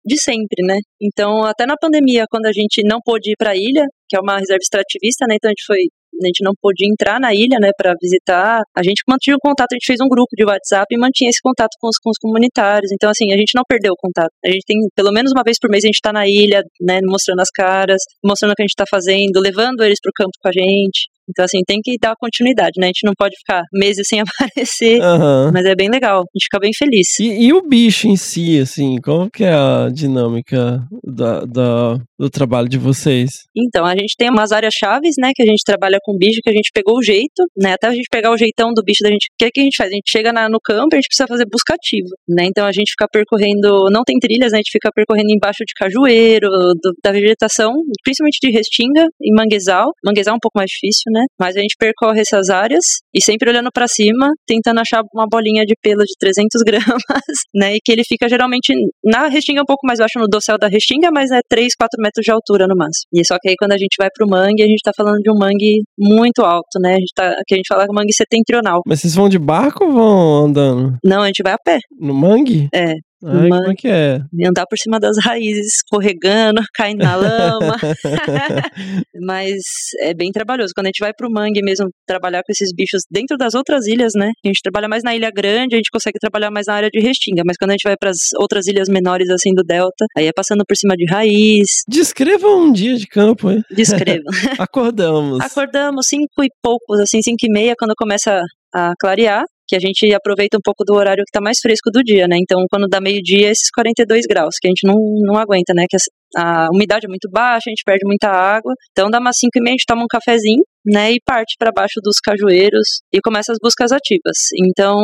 de sempre, né? Então, até na pandemia, quando a gente não pôde ir para a ilha, que é uma reserva extrativista, né? Então a gente foi a gente não podia entrar na ilha, né, para visitar. A gente mantinha o contato, a gente fez um grupo de WhatsApp e mantinha esse contato com os, com os comunitários. Então, assim, a gente não perdeu o contato. A gente tem, pelo menos uma vez por mês, a gente tá na ilha, né, mostrando as caras, mostrando o que a gente tá fazendo, levando eles pro campo com a gente. Então, assim, tem que dar continuidade, né? A gente não pode ficar meses sem aparecer, Aham. mas é bem legal. A gente fica bem feliz. E, e o bicho em si, assim, qual que é a dinâmica da, da- do trabalho de vocês? Então, a gente tem umas áreas chaves, né, que a gente trabalha com bicho, que a gente pegou o jeito, né, até a gente pegar o jeitão do bicho da gente, o que, é que a gente faz? A gente chega na- no campo e a gente precisa fazer busca ativa, né, então a gente fica percorrendo, não tem trilhas, né, a gente fica percorrendo embaixo de cajueiro, do- da vegetação, principalmente de restinga e manguezal, manguezal é um pouco mais difícil, né, mas a gente percorre essas áreas e sempre olhando pra cima, tentando achar uma bolinha de pelo de 300 gramas, né, e que ele fica geralmente na restinga um pouco mais baixo no dossel da restinga, mas é 3, 4 metros de altura no máximo. E só que aí quando a gente vai pro mangue, a gente tá falando de um mangue muito alto, né? A gente tá, que a gente fala que mangue setentrional. Mas vocês vão de barco ou vão andando? Não, a gente vai a pé. No mangue? É. Ai, mangue. como é que é? Andar por cima das raízes, escorregando, caindo na lama. Mas é bem trabalhoso. Quando a gente vai pro mangue mesmo trabalhar com esses bichos dentro das outras ilhas, né? A gente trabalha mais na ilha grande, a gente consegue trabalhar mais na área de restinga. Mas quando a gente vai para as outras ilhas menores, assim, do delta, aí é passando por cima de raiz. Descreva um dia de campo, hein? Descreva. Acordamos. Acordamos cinco e poucos, assim, cinco e meia, quando começa a clarear, que a gente aproveita um pouco do horário que tá mais fresco do dia, né? Então, quando dá meio-dia, esses 42 graus, que a gente não, não aguenta, né? Que a, a umidade é muito baixa, a gente perde muita água. Então, dá umas cinco e meia, a gente toma um cafezinho, né? E parte para baixo dos cajueiros e começa as buscas ativas. Então,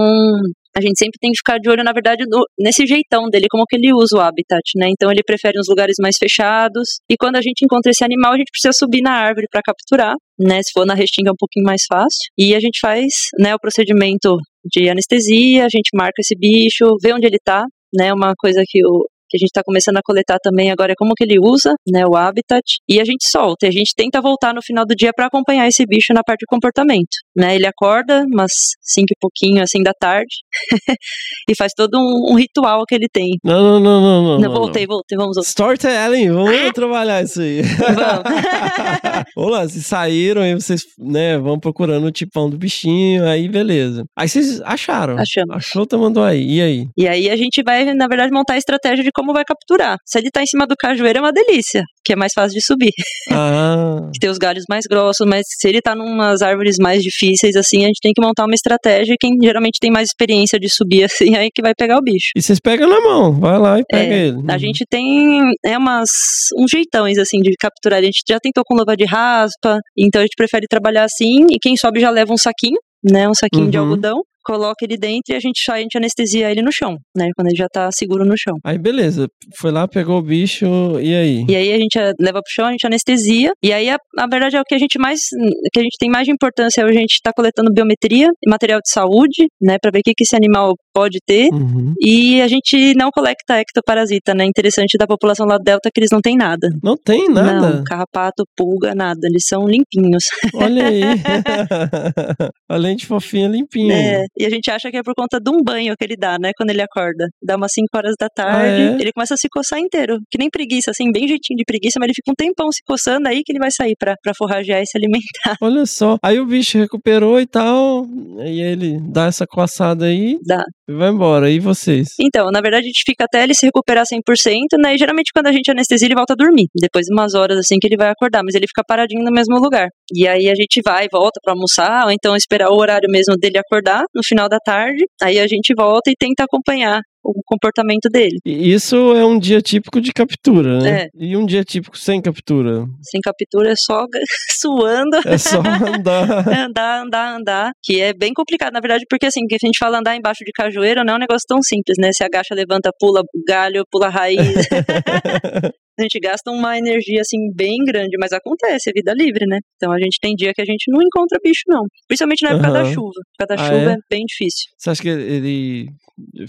a gente sempre tem que ficar de olho, na verdade, no- nesse jeitão dele, como que ele usa o habitat, né? Então ele prefere uns lugares mais fechados. E quando a gente encontra esse animal, a gente precisa subir na árvore para capturar, né? Se for na restinga é um pouquinho mais fácil. E a gente faz, né, o procedimento de anestesia, a gente marca esse bicho, vê onde ele tá, né? Uma coisa que o que a gente está começando a coletar também agora é como que ele usa, né, o habitat, e a gente solta, e a gente tenta voltar no final do dia para acompanhar esse bicho na parte de comportamento, né, ele acorda umas cinco e pouquinho, assim, da tarde, e faz todo um, um ritual que ele tem. Não, não, não, não, não. Não, voltei, voltei, vamos. Storytelling, vamos trabalhar isso aí. Vamos. Vamos lá, vocês saíram aí vocês, né, vão procurando o tipão do bichinho, aí beleza. Aí vocês acharam. Achamos. Achou, tá mandou aí. E aí? E aí a gente vai, na verdade, montar a estratégia de como vai capturar. Se ele tá em cima do cajueiro é uma delícia, que é mais fácil de subir. Ah, que tem os galhos mais grossos, mas se ele tá numas árvores mais difíceis, assim, a gente tem que montar uma estratégia. E quem geralmente tem mais experiência de subir assim, aí que vai pegar o bicho. e vocês pegam na mão, vai lá e pega É, ele. A gente tem é umas uns jeitões assim de capturar. A gente já tentou com luva de raspa, então a gente prefere trabalhar assim. E quem sobe já leva um saquinho, né, um saquinho de Uhum. algodão, coloca ele dentro e a gente a gente anestesia ele no chão, né, quando ele já tá seguro no chão. Aí beleza, foi lá, pegou o bicho, e aí? E aí a gente eh, leva pro chão, a gente anestesia. E aí, a, a verdade é o que a gente mais. Que a gente tem mais de importância é a gente estar coletando biometria e material de saúde, né? Pra ver o que, que esse animal pode ter. Uhum. E a gente não coleta ectoparasita, né? Interessante da população lá do Delta que eles não têm nada. Não tem nada. Não, carrapato, pulga, nada. Eles são limpinhos. Olha aí. Além de fofinha, limpinha. É, e a gente acha que é por conta de um banho que ele dá, né? Quando ele acorda. Dá umas 5 horas da tarde, Ah, é? ele começa a se coçar inteiro. Que nem preguiça, assim, bem jeitinho de preguiça, mas ele fica um tempão se coçando aí que ele vai sair pra, pra forragear e se alimentar. Olha só. Aí o bicho recuperou e tal. E ele dá essa coçada aí Dá. Vai embora. E vocês? Então, na verdade, a gente fica até ele se recuperar 100%, né? E geralmente quando a gente anestesia, ele volta a dormir. Depois de umas horas, assim, que ele vai acordar. Mas ele fica paradinho no mesmo lugar. E aí a gente vai, volta pra almoçar, ou então esperar o horário mesmo dele acordar, no final da tarde. Aí a gente volta e tenta acompanhar o comportamento dele. Isso é um dia típico de captura, né? É. E um dia típico sem captura. Sem captura é só suando. É só andar. andar, andar, andar, que é bem complicado, na verdade, porque assim, que a gente fala andar embaixo de cajueiro não é um negócio tão simples, né? Se agacha, levanta, pula galho, pula raiz. a gente gasta uma energia assim bem grande, mas acontece, é vida livre, né? Então a gente tem dia que a gente não encontra bicho, não. Principalmente na época da Aham. chuva. Na época da Ah, chuva é? é? bem difícil. Você acha que ele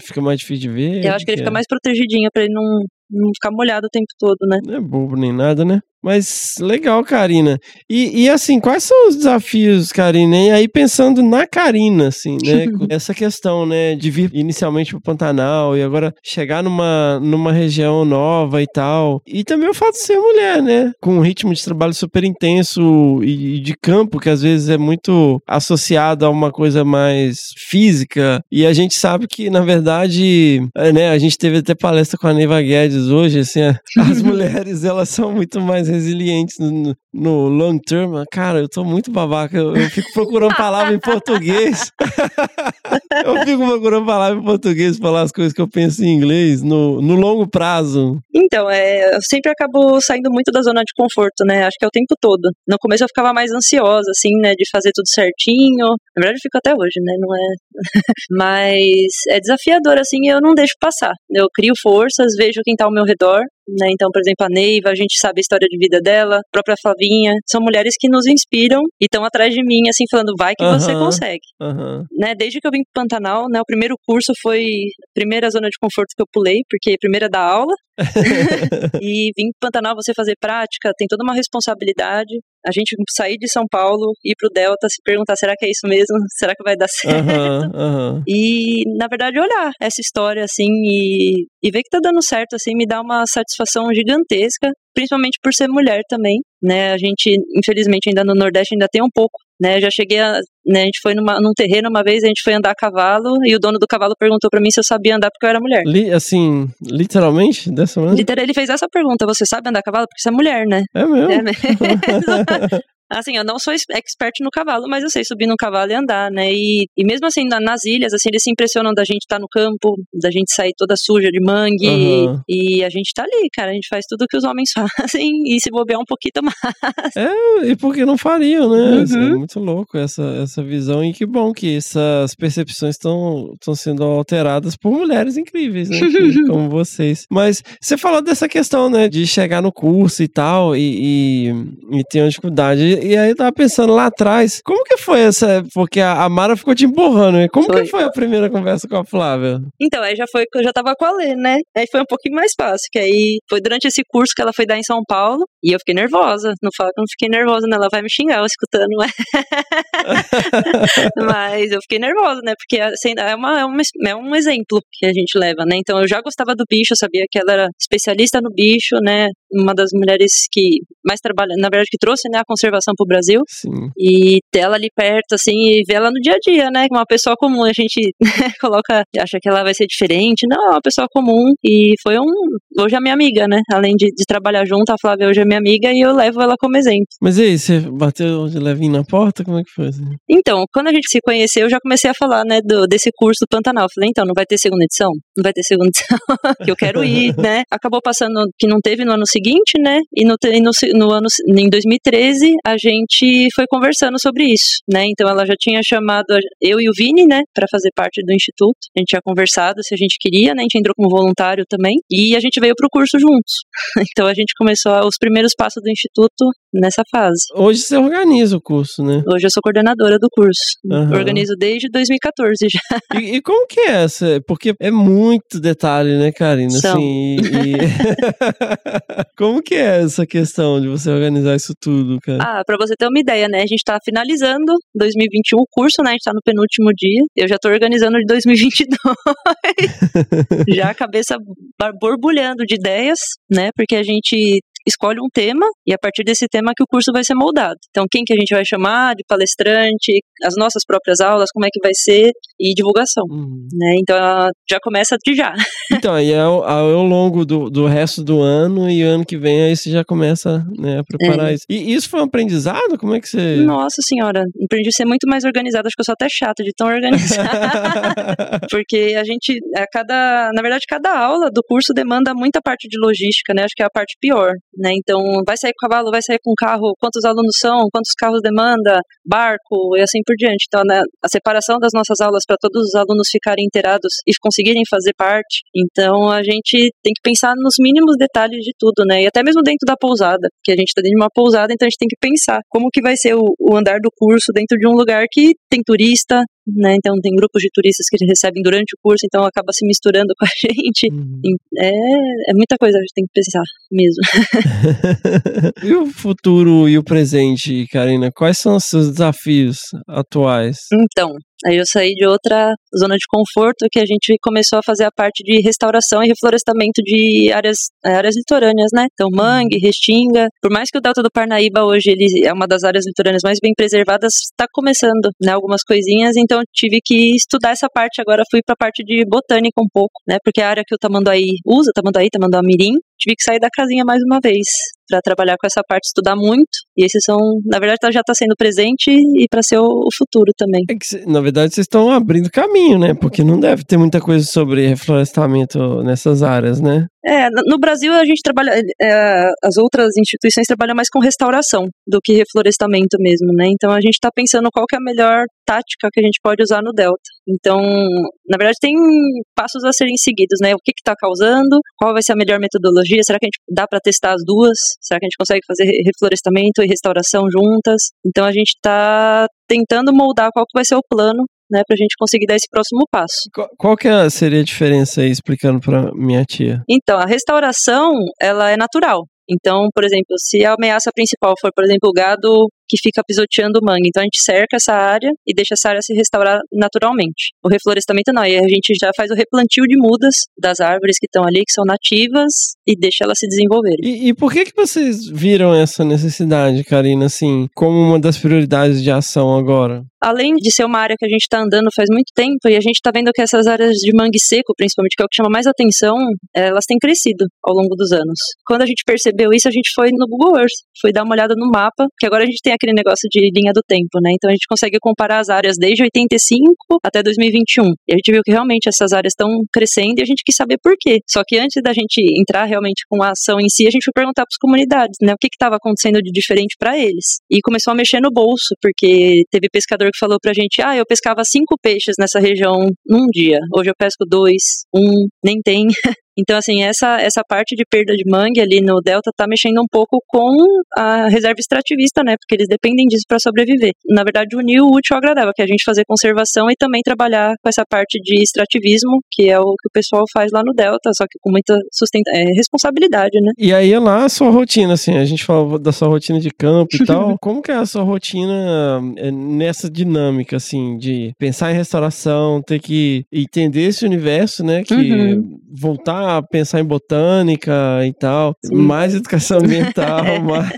fica mais difícil de ver? Eu acho que ele é? fica mais protegidinho pra ele não, não ficar molhado o tempo todo, né? Não é bobo nem nada, né? Mas legal, Karina. E, e assim, quais são os desafios, Karina? E aí pensando na Karina, assim, né? Essa questão, né, de vir inicialmente pro Pantanal e agora chegar numa, numa região nova e tal. E também o fato de ser mulher, né? Com um ritmo de trabalho super intenso e, e de campo, que às vezes é muito associado a uma coisa mais física. E a gente sabe que, na verdade, é, né, a gente teve até palestra com a Neiva Guedes hoje, assim, as mulheres, elas são muito mais resilientes no, no long term. Cara, eu tô muito babaca, eu, eu fico procurando palavra em português. eu fico procurando palavra em português falar as coisas que eu penso em inglês no, no longo prazo. Então, é, eu sempre acabo saindo muito da zona de conforto, né? Acho que é o tempo todo. No começo eu ficava mais ansiosa, assim, né? De fazer tudo certinho. Na verdade, eu fico até hoje, né? Não é. Mas é desafiador, assim, eu não deixo passar. Eu crio forças, vejo quem tá ao meu redor. Né? Então, por exemplo, a Neiva, a gente sabe a história de vida dela, a própria Flavinha, são mulheres que nos inspiram e estão atrás de mim, assim, falando, vai que você Aham. consegue Aham. né, desde que eu vim pro Pantanal, né, o primeiro curso foi a primeira zona de conforto que eu pulei, porque a primeira da aula. e vim pro Pantanal, você fazer prática, tem toda uma responsabilidade. A gente sair de São Paulo, ir pro Delta, se perguntar, será que é isso mesmo? Será que vai dar certo? Aham, aham. E, na verdade, olhar essa história, assim, e, e ver que tá dando certo, assim, me dá uma satisfação gigantesca, principalmente por ser mulher também, né? A gente, infelizmente, ainda no Nordeste ainda tem um pouco, né? Já cheguei a, né, a gente foi numa, num terreno uma vez, a gente foi andar a cavalo, e o dono do cavalo perguntou pra mim se eu sabia andar porque eu era mulher. Li- assim, literalmente, dessa maneira? Literal, ele fez essa pergunta, você sabe andar a cavalo? Porque você é mulher, né? É mesmo? É, né? Assim, eu não sou ex- expert no cavalo, mas eu sei subir no cavalo e andar, né? E, e mesmo assim, na- nas ilhas, assim, eles se impressionam da gente estar no campo, da gente sair toda suja de mangue. Aham. E a gente tá ali, cara. A gente faz tudo que os homens fazem e se bobear um pouquinho mais. É, e por que não fariam, né? Uhum. Assim, é muito louco essa, essa visão e que bom que essas percepções estão sendo alteradas por mulheres incríveis, né? que- como vocês. Mas você falou dessa questão, né? De chegar no curso e tal e, e, e ter uma dificuldade. E aí eu tava pensando lá atrás, como que foi essa... Porque a, Mara ficou te empurrando, né? Como Foi. que foi a primeira conversa com a Flávia? Então, aí já foi que eu já tava com a Lê, né? Aí foi um pouquinho mais fácil, que aí foi durante esse curso que ela foi dar em São Paulo e eu fiquei nervosa. Não fala que eu não fiquei nervosa, né? Ela vai me xingar eu escutando, mas Mas eu fiquei nervosa, né? Porque assim, é, uma, é, uma, é um exemplo que a gente leva, né? Então eu já gostava do bicho, eu sabia que ela era especialista no bicho, né? Uma das mulheres que mais trabalha, na verdade, que trouxe né, a conservação pro Brasil. Sim. E ter ela ali perto, assim, e ver ela no dia a dia, né? Uma pessoa comum, a gente né, coloca, acha que ela vai ser diferente. Não, é uma pessoa comum. E foi um. Hoje é minha amiga, né? Além de, de trabalhar junto, a Flávia hoje é minha amiga e eu levo ela como exemplo. Mas e aí, você bateu de levinho na porta? Como é que foi? assim? Então, quando a gente se conheceu, eu já comecei a falar, né, do, desse curso do Pantanal. Eu falei, então, não vai ter segunda edição? Não vai ter segunda edição, que eu quero ir, né? Acabou passando que não teve no ano seguinte, né? E no, e no, no ano, em 2013, a gente foi conversando sobre isso, né? Então, ela já tinha chamado a- eu e o Vini, né, para fazer parte do instituto. A gente tinha conversado se a gente queria, né? A gente entrou como voluntário também. E a gente veio pro curso juntos. Então, a gente começou os primeiros passos do instituto nessa fase. Hoje você organiza o curso, né? Hoje eu sou coordenadora do curso. Aham. Organizo desde 2014 já. E, e como que é essa? Porque é muito detalhe, né, Karina? São. Assim, e- e- como que é essa questão de você organizar isso tudo, cara? Ah, pra você ter uma ideia, né? A gente tá finalizando 2021 o curso, né? A gente tá no penúltimo dia. Eu já tô organizando de 2022. já a cabeça borbulhando de ideias, né? Porque a gente escolhe um tema e a partir desse tema que o curso vai ser moldado. Então, quem que a gente vai chamar de palestrante, as nossas próprias aulas, como é que vai ser e divulgação, Hum. né? Então, já começa de já. Então, aí é ao, ao longo do, do resto do ano e ano que vem aí você já começa né, a preparar isso. E isso foi um aprendizado? Como é que você. Nossa senhora, aprendi a ser muito mais organizada. Acho que eu sou até chata de tão organizada. Porque a gente, a cada, na verdade, cada aula do curso demanda muita parte de logística, né? Acho que é a parte pior, né? Então, vai sair com cavalo, vai sair com carro, quantos alunos são, quantos carros demanda, barco e assim por diante. Então, né, a separação das nossas aulas para todos os alunos ficarem inteirados e conseguirem fazer parte. Então, a gente tem que pensar nos mínimos detalhes de tudo, né? E até mesmo dentro da pousada, porque a gente está dentro de uma pousada, então a gente tem que pensar como que vai ser o, o andar do curso dentro de um lugar que tem turista, né? Então tem grupos de turistas que recebem durante o curso, então acaba se misturando com a gente. Hum. É, é muita coisa, a gente tem que pensar mesmo. e o futuro e o presente, Karina? Quais são os seus desafios atuais? Então, aí eu saí de outra zona de conforto que a gente começou a fazer a parte de restauração e reflorestamento de áreas, áreas litorâneas, né? Então, mangue, restinga. Por mais que o Delta do Parnaíba hoje ele é uma das áreas litorâneas mais bem preservadas, está começando, né? Algumas coisinhas, então tive que estudar essa parte. Agora fui para a parte de botânica um pouco, né? Porque a área que o Tamanduaí usa, Tamanduaí, Tamanduá-Mirim, tive que sair da casinha mais uma vez para trabalhar com essa parte, estudar muito. E esses são, na verdade, tá- já está sendo presente e para ser o, futuro também. É que, na verdade, vocês estão abrindo caminho, né? Porque não deve ter muita coisa sobre reflorestamento nessas áreas, né? É, no Brasil a gente trabalha, é, as outras instituições trabalham mais com restauração do que reflorestamento mesmo, né? Então a gente está pensando qual é a melhor tática que a gente pode usar no Delta. Então, na verdade, tem passos a serem seguidos, né? O que está causando, qual vai ser a melhor metodologia, será que a gente dá para testar as duas? Será que a gente consegue fazer re- reflorestamento e restauração juntas? Então a gente está tentando moldar qual que vai ser o plano, né, para a gente conseguir dar esse próximo passo. Qual, qual que é- seria a diferença aí, explicando pra minha tia? Então, a restauração, ela é natural. Então, por exemplo, se a ameaça principal for, por exemplo, o gado que fica pisoteando o mangue, então a gente cerca essa área e deixa essa área se restaurar naturalmente. O reflorestamento não, aí a gente já faz o replantio de mudas das árvores que estão ali, que são nativas, e deixa elas se desenvolverem. E, e por que que vocês viram essa necessidade, Karina, assim, como uma das prioridades de ação agora? Além de ser uma área que a gente está andando faz muito tempo, e a gente está vendo que essas áreas de mangue seco, principalmente, que é o que chama mais atenção, elas têm crescido ao longo dos anos. Quando a gente percebeu isso, a gente foi no Google Earth, foi dar uma olhada no mapa, que agora a gente tem aquele negócio de linha do tempo, né? Então a gente consegue comparar as áreas desde 85 até 2021. E a gente viu que realmente essas áreas estão crescendo e a gente quis saber por quê. Só que antes da gente entrar realmente com a ação em si, a gente foi perguntar para as comunidades, né? O que estava acontecendo de diferente para eles. E começou a mexer no bolso, porque teve pescador que falou pra gente: ah, eu pescava cinco peixes nessa região num dia. Hoje eu pesco dois, um, nem tem. Então, assim, essa, essa parte de perda de mangue ali no delta tá mexendo um pouco com a reserva extrativista, né? Porque eles dependem disso para sobreviver. Na verdade, unir o útil ao agradável, que é a gente fazer conservação e também trabalhar com essa parte de extrativismo, que é o que o pessoal faz lá no delta, só que com muita sustenta é, responsabilidade, né? E aí é lá a sua rotina, assim, a gente falou da sua rotina de campo e tal. Como que é a sua rotina é, nessa dinâmica, assim, de pensar em restauração, ter que entender esse universo, né? Que Uhum. voltar pensar em botânica e tal, Sim. mais educação ambiental, mais,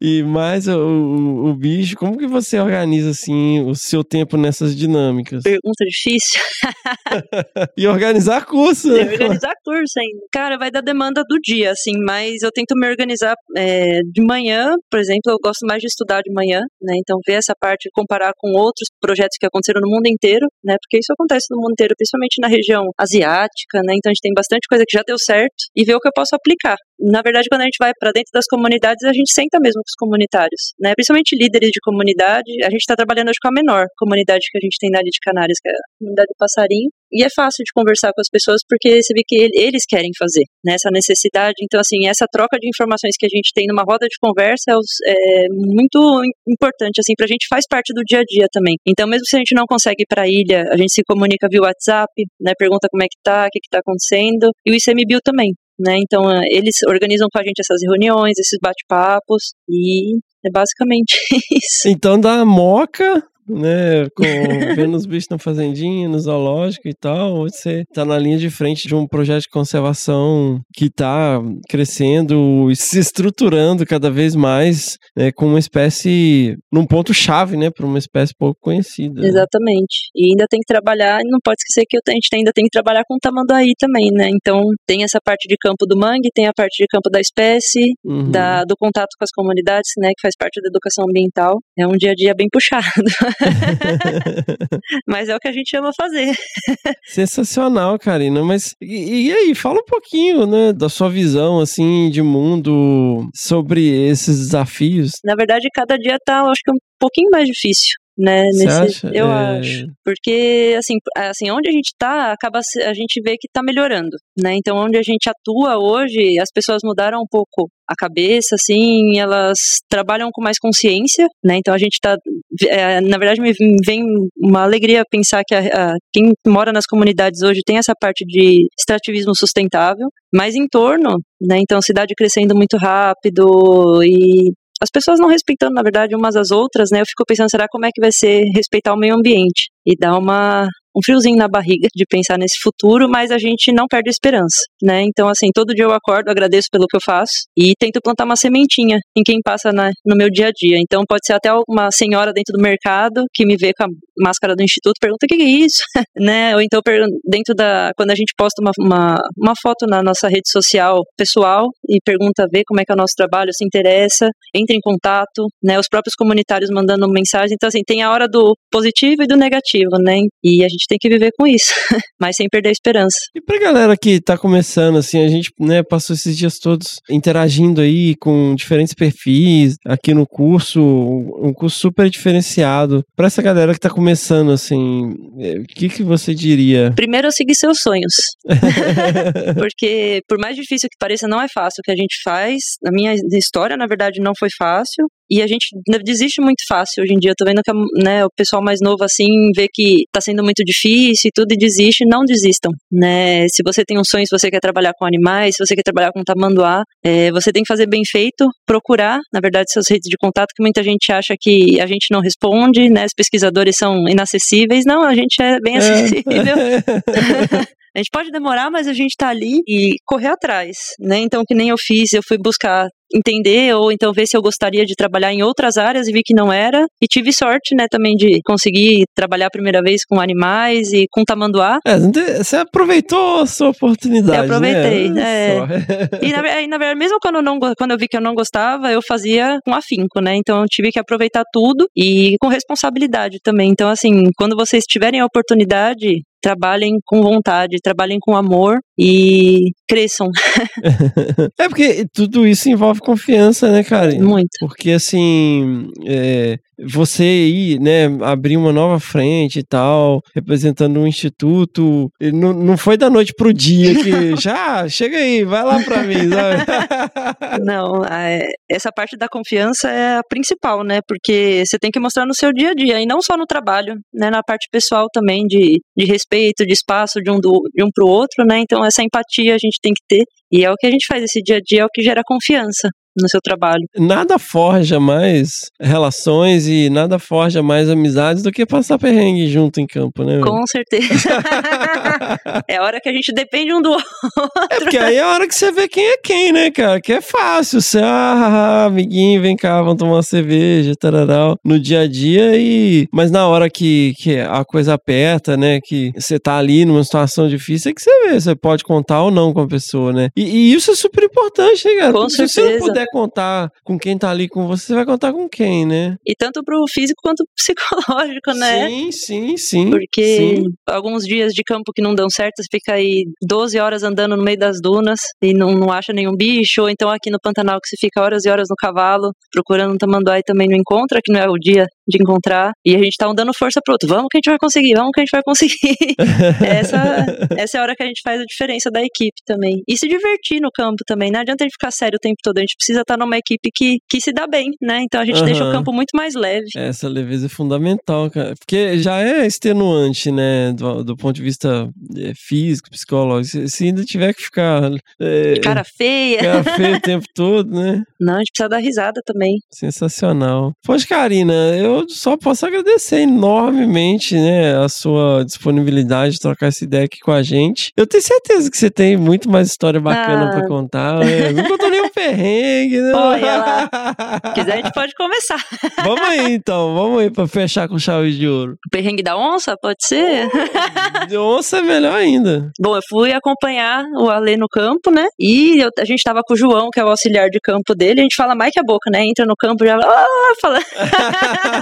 e mais o, o, o bicho. Como que você organiza, assim, o seu tempo nessas dinâmicas? Pergunta difícil. E organizar curso, né? E organizar curso ainda. Cara, vai da demanda do dia, assim, mas eu tento me organizar é, de manhã, por exemplo, eu gosto mais de estudar de manhã, né? Então ver essa parte, comparar com outros projetos que aconteceram no mundo inteiro, né? Porque isso acontece no mundo inteiro, principalmente na região asiática, né? Então a gente tem bastante coisa que já deu certo e ver o que eu posso aplicar. Na verdade, quando a gente vai para dentro das comunidades, a gente senta mesmo com os comunitários, né? Principalmente líderes de comunidade. A gente está trabalhando hoje com a menor comunidade que a gente tem na Ilha de Canárias, que é a comunidade do Passarinho. E é fácil de conversar com as pessoas porque você vê que ele- eles querem fazer, né? Essa necessidade. Então, assim, essa troca de informações que a gente tem numa roda de conversa é, é muito im- importante, assim, pra gente faz parte do dia a dia também. Então, mesmo se a gente não consegue ir pra ilha, a gente se comunica via WhatsApp, né? Pergunta como é que tá, o que que tá acontecendo. E o ICMBio também, né? Então, eh, eles organizam com a gente essas reuniões, esses bate-papos e é basicamente isso. Então dá moca, né? Com, vendo os bichos na fazendinha, no zoológico e tal. Você tá na linha de frente de um projeto de conservação que tá crescendo e se estruturando cada vez mais, né, com uma espécie. num ponto-chave, né? Para uma espécie pouco conhecida. né? Exatamente. E ainda tem que trabalhar, e não pode esquecer que a gente ainda tem que trabalhar com o tamanduaí também, né? Então, tem essa parte de campo do mangue, tem a parte de campo da espécie, Uhum. da, do contato com as comunidades, né? Que faz parte da educação ambiental. É um dia a dia bem puxado. Mas é o que a gente ama fazer. Sensacional, Karina. Mas e, e aí, fala um pouquinho, né, da sua visão assim de mundo sobre esses desafios. Na verdade, cada dia tá, eu acho que um pouquinho mais difícil. Né, nesse, eu É. acho. Porque, assim, assim, onde a gente tá, acaba a gente vê que tá melhorando, né? Então, onde a gente atua hoje, as pessoas mudaram um pouco a cabeça, assim, elas trabalham com mais consciência, né? Então, a gente tá, é, na verdade, me vem uma alegria pensar que a, a- quem mora nas comunidades hoje tem essa parte de extrativismo sustentável, mas em torno, né? Então, cidade crescendo muito rápido e as pessoas não respeitando, na verdade, umas às outras, né? Eu fico pensando, será como é que vai ser respeitar o meio ambiente? E dá uma um friozinho na barriga de pensar nesse futuro, mas a gente não perde a esperança, né? Então, assim, todo dia eu acordo, agradeço pelo que eu faço e tento plantar uma sementinha em quem passa na, no meu dia a dia. Então, pode ser até uma senhora dentro do mercado que me vê com a máscara do instituto, pergunta o que é isso, né? Ou então, dentro da. Quando a gente posta uma, uma, uma foto na nossa rede social pessoal e pergunta, vê como é que é o nosso trabalho, se interessa, entra em contato, né? Os próprios comunitários mandando mensagem. Então, assim, tem a hora do positivo e do negativo, né? E a gente tem que viver com isso, mas sem perder a esperança. E pra galera que tá começando, assim, a gente né, passou esses dias todos interagindo aí com diferentes perfis aqui no curso, um curso super diferenciado. Pra essa galera que tá começando, assim, eh, o que, que você diria? Primeiro, eu seguir seus sonhos. Porque, por mais difícil que pareça, não é fácil o que a gente faz. Na minha história, na verdade, não foi fácil. E a gente desiste muito fácil hoje em dia. Eu tô vendo que né, o pessoal mais novo, assim, vê que tá sendo muito difícil e tudo e desiste. Não desistam, né? Se você tem um sonho, se você quer trabalhar com animais, se você quer trabalhar com tamanduá, é, você tem que fazer bem feito, procurar, na verdade, suas redes de contato, que muita gente acha que a gente não responde, né? Os pesquisadores são inacessíveis. Não, a gente é bem acessível. A gente pode demorar, mas a gente tá ali e correr atrás, né? Então, que nem eu fiz, eu fui buscar entender ou então ver se eu gostaria de trabalhar em outras áreas e vi que não era. E tive sorte, né, também de conseguir trabalhar a primeira vez com animais e com tamanduá. É, você aproveitou a sua oportunidade, Eu aproveitei, né? é. E na, e, na verdade, mesmo quando eu, não, quando eu vi que eu não gostava, eu fazia com afinco, né? Então eu tive que aproveitar tudo e com responsabilidade também. Então, assim, quando vocês tiverem a oportunidade, trabalhem com vontade, trabalhem com amor e cresçam é porque tudo isso envolve confiança, né, cara? muito. Porque assim, é, você ir, né, abrir uma nova frente e tal, representando um instituto, não, não foi da noite pro dia que já chega aí, vai lá pra mim, sabe? Não, essa parte da confiança é a principal, né? Porque você tem que mostrar no seu dia a dia, e não só no trabalho, né? Na parte pessoal também, de, de respeito, de espaço de um, do, de um pro outro, né? Então essa empatia a gente tem que ter, e é o que a gente faz esse dia a dia, é o que gera confiança no seu trabalho. Nada forja mais relações e nada forja mais amizades do que passar perrengue junto em campo, né? Com certeza. é a hora que a gente depende um do outro. É porque aí é a hora que você vê quem é quem, né, cara? Que é fácil. Você, ah, amiguinho, vem cá, vamos tomar uma cerveja, tararau, no dia a dia e... Mas na hora que, que a coisa aperta, né, que você tá ali numa situação difícil, é que você vê, você pode contar ou não com a pessoa, né? E, e isso é super importante, né, cara? Com Porque Se você certeza. não puder contar com quem tá ali com você, você vai contar com quem, né? E tanto pro físico quanto pro psicológico, né? Sim, sim, sim. Porque sim. alguns dias de campo que não dão certo, você fica aí 12 horas andando no meio das dunas e não, não acha nenhum bicho, ou então aqui no Pantanal que você fica horas e horas no cavalo procurando um tamanduá e também não encontra, que não é o dia de encontrar, e a gente tá um dando força pro outro, vamos que a gente vai conseguir, vamos que a gente vai conseguir. essa, essa é a hora que a gente faz a diferença da equipe também. E se divertir no campo também, não adianta a gente ficar sério o tempo todo, a gente precisa estar numa equipe que, que se dá bem, né? Então a gente deixa o campo muito mais leve. Essa leveza é fundamental, cara. Porque já é extenuante, né? Do, do ponto de vista é, físico, psicológico. Se, se ainda tiver que ficar. É, Cara feia. cara feio o tempo todo, né? Não, a gente precisa dar risada também. Sensacional. Pois, Karina, eu só posso agradecer enormemente, né, a sua disponibilidade de trocar essa ideia aqui com a gente. Eu tenho certeza que você tem muito mais história bacana Ah. pra contar. né? Não contou nenhum perrengue, né? Olha lá. Se quiser, a gente pode começar. vamos aí, então. Vamos aí pra fechar com chave de ouro. O perrengue da onça, pode ser? De onça é melhor ainda. Bom, eu fui acompanhar o Alê no campo, né? E eu- a gente tava com o João, que é o auxiliar de campo dele. A gente fala mais que a boca, né? Entra no campo já. Ah, fala.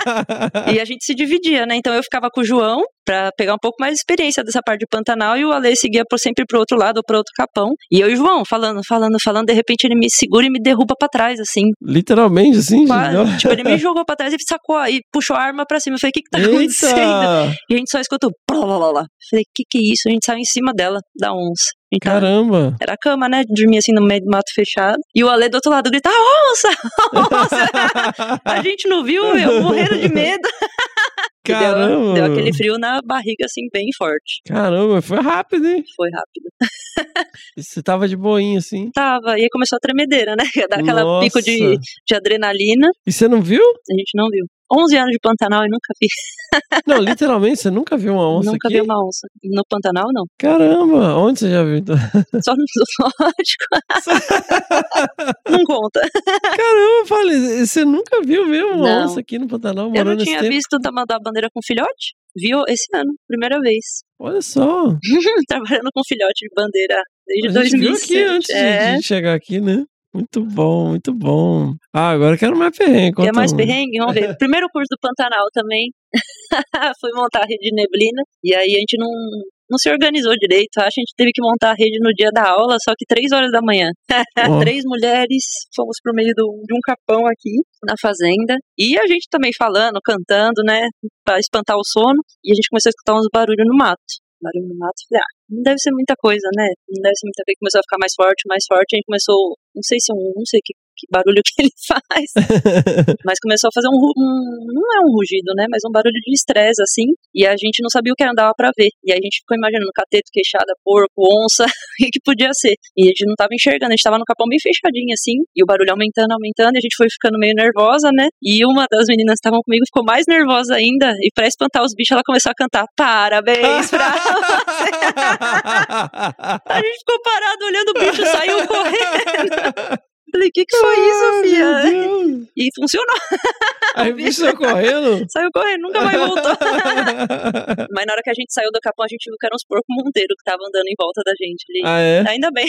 e a gente se dividia, né? Então eu ficava com o João pra pegar um pouco mais de experiência dessa parte de Pantanal e o Ale seguia por sempre pro outro lado ou pro outro capão. E eu e o João falando, falando, falando, de repente ele me segura e me derruba pra trás, assim. Literalmente, assim? Quase. tipo, ele me jogou pra trás e sacou e puxou a arma pra cima. Eu falei, o que que tá acontecendo? Eita! E a gente só escutou. Blá, blá, blá, blá. Falei, que que é isso? A gente saiu em cima dela, da onça. Então, Caramba! era a cama, né? Dormia assim no meio do mato fechado. E o Ale do outro lado grita: "A onça! A onça! a gente não viu, eu morrendo de medo. E deu- Caramba! Deu, aquele frio na barriga, assim, bem forte. Caramba, foi rápido, hein? Foi rápido. Você tava de boinha, assim. Tava, e aí começou a tremedeira, né? Dar aquela Nossa. pico de, de adrenalina. E você não viu? A gente não viu. 11 anos de Pantanal e nunca vi. Não, literalmente, você nunca viu uma onça nunca aqui? vi uma onça. No Pantanal, não. Caramba, onde você já viu? Só no zoológico. não conta. Caramba, falei, você nunca viu mesmo uma Não. onça aqui no Pantanal, Eu não tinha visto da bandeira com filhote. Viu esse ano, primeira vez. Olha só, Trabalhando com filhote de bandeira desde a gente viu 2007. aqui antes de- é. de, chegar aqui, né? Muito bom, muito bom. Ah, agora quero mais perrengue. Quer mais um. perrengue? Vamos ver. Primeiro curso do Pantanal também. Fui montar a rede de neblina. E aí a gente não, não se organizou direito. Acho que a gente teve que montar a rede no dia da aula, só que três horas da manhã. Três mulheres, fomos pro meio do- de um capão aqui, na fazenda. E a gente também falando, cantando, né? Pra espantar o sono. E a gente começou a escutar uns barulhos no mato. Barulho no mato. Falei, ah, não deve ser muita coisa, né? Não deve ser muita coisa. Começou a ficar mais forte, mais forte. A gente começou, não sei se um, não sei que, que barulho que ele faz. Mas começou a fazer um, um- Não é um rugido, né? Mas um barulho de estresse, assim. E a gente não sabia o que era, não dava pra ver. E aí a gente ficou imaginando cateto, queixada, porco, onça, o que podia ser. E a gente não tava enxergando, a gente tava no capão bem fechadinho, assim. E o barulho aumentando, aumentando. E a gente foi ficando meio nervosa, né? E uma das meninas que estavam comigo ficou mais nervosa ainda. E pra espantar os bichos, ela começou a cantar: Parabéns pra você. A gente ficou parado olhando o bicho, saiu correndo. Falei, o que, que foi isso, filha? meu Deus. E funcionou. Aí o bicho saiu correndo. Saiu correndo, nunca mais voltou. Mas na hora que a gente saiu do capão, a gente viu que eram uns porcos monteiros que estavam andando em volta da gente ali. ah, é? Ainda bem.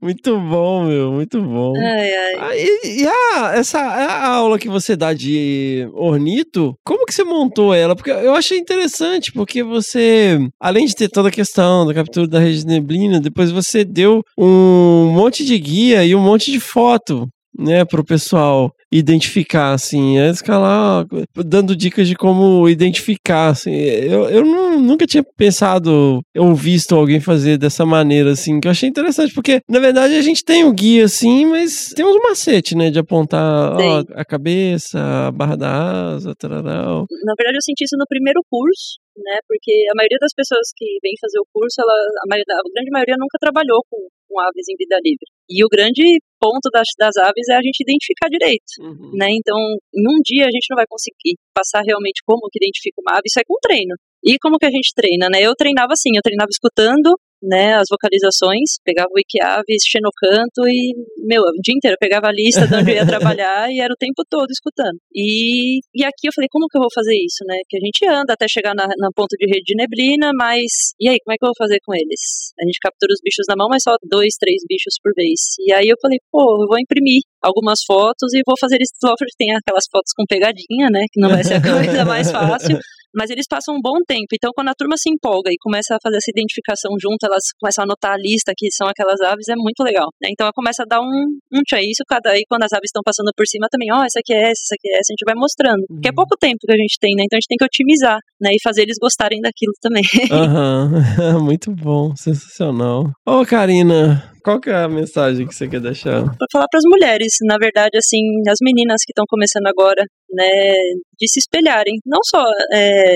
muito bom, meu, muito bom. Ai, ai. Ah, e, e a, essa a aula que você dá de ornito, como que você montou ela? Porque eu achei interessante, porque você, além de ter toda a questão da captura da rede de neblina, depois você deu um monte de guia e um monte de foto. Né, pro pessoal identificar, assim, é escalar, dando dicas de como identificar, assim, eu, eu não- nunca tinha pensado ou visto alguém fazer dessa maneira, assim, que eu achei interessante, porque, na verdade, a gente tem o guia, assim, mas tem uns macetes, né, de apontar, ó, a cabeça, a barra da asa, tararau. Na verdade, eu senti isso no primeiro curso, né? Porque a maioria das pessoas que vêm fazer o curso, ela, a, maioria, a grande maioria nunca trabalhou com, com aves em vida livre. E o grande ponto das, das aves é a gente identificar direito. né? Então, em um dia a gente não vai conseguir passar realmente como que identifica uma ave, isso é com treino. E como que a gente treina, né? Eu treinava assim, eu treinava escutando, né, as vocalizações, pegava o Wikiaves, xenocanto e, meu, o dia inteiro eu pegava a lista de onde eu ia trabalhar e era o tempo todo escutando. E, e aqui eu falei, como que eu vou fazer isso, né? Que a gente anda até chegar na, na ponta de rede de neblina, mas e aí, como é que eu vou fazer com eles? A gente captura os bichos na mão, mas só dois, três bichos por vez. E aí eu falei, pô, eu vou imprimir algumas fotos e vou fazer eles tem aquelas fotos com pegadinha, né? Que não vai ser a coisa mais fácil. Mas eles passam um bom tempo. Então, quando a turma se empolga e começa a fazer essa identificação junto, elas começam a anotar a lista que são aquelas aves, é muito legal. né? Então, ela começa a dar um, um tchau. Isso, cada aí, quando as aves estão passando por cima também, ó, essa aqui é essa, essa aqui é essa, a gente vai mostrando. Porque é pouco tempo que a gente tem, né? Então, a gente tem que otimizar, né? E fazer eles gostarem daquilo também. Aham, muito bom, sensacional. Ô, Karina, qual que é a mensagem que você quer deixar? para falar para as mulheres, na verdade, assim, as meninas que estão começando agora, né, de se espelharem, não só é,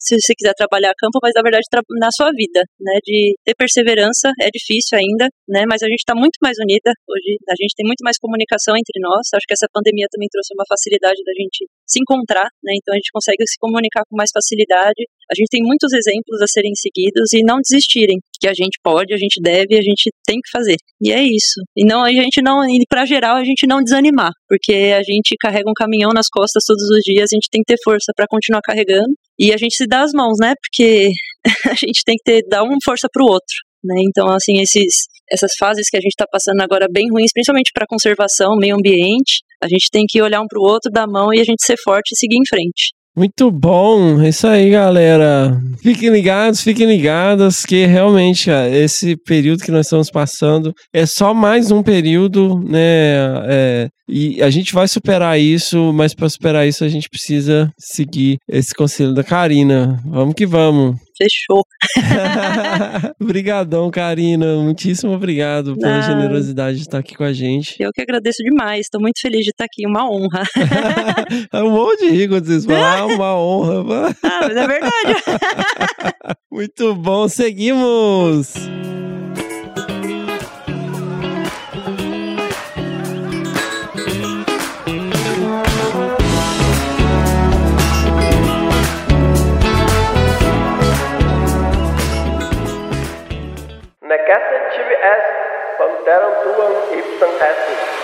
se você quiser trabalhar campo, mas na verdade na sua vida, né, de ter perseverança, é difícil ainda, né, mas a gente está muito mais unida hoje, a gente tem muito mais comunicação entre nós, acho que essa pandemia também trouxe uma facilidade da gente se encontrar, né, então a gente consegue se comunicar com mais facilidade, a gente tem muitos exemplos a serem seguidos e não desistirem, que a gente pode, a gente deve, a gente tem que fazer. E é isso. E não a gente não, e para geral a gente não desanimar, porque a gente carrega um caminhão nas costas todos os dias, a gente tem que ter força para continuar carregando e a gente se dá as mãos, né? Porque a gente tem que ter dar uma força pro outro. Né? Então, assim, esses, essas fases que a gente está passando agora bem ruins, principalmente para conservação, meio ambiente, a gente tem que olhar um pro outro, dar a mão e a gente ser forte e seguir em frente. Muito bom, é isso aí, galera. Fiquem ligados, fiquem ligadas, que realmente, esse período que nós estamos passando é só mais um período, né? é, e a gente vai superar isso, mas para superar isso a gente precisa seguir esse conselho da Karina. Vamos que vamos. Fechou. Obrigadão, Karina. Muitíssimo obrigado pela Ah. generosidade de estar aqui com a gente. Eu que agradeço demais, estou muito feliz de estar aqui, uma honra. É um monte de rir quando vocês falam, ah, uma honra. ah, mas é verdade. Muito bom, seguimos! cassette as pamterang tuang ipsang acid.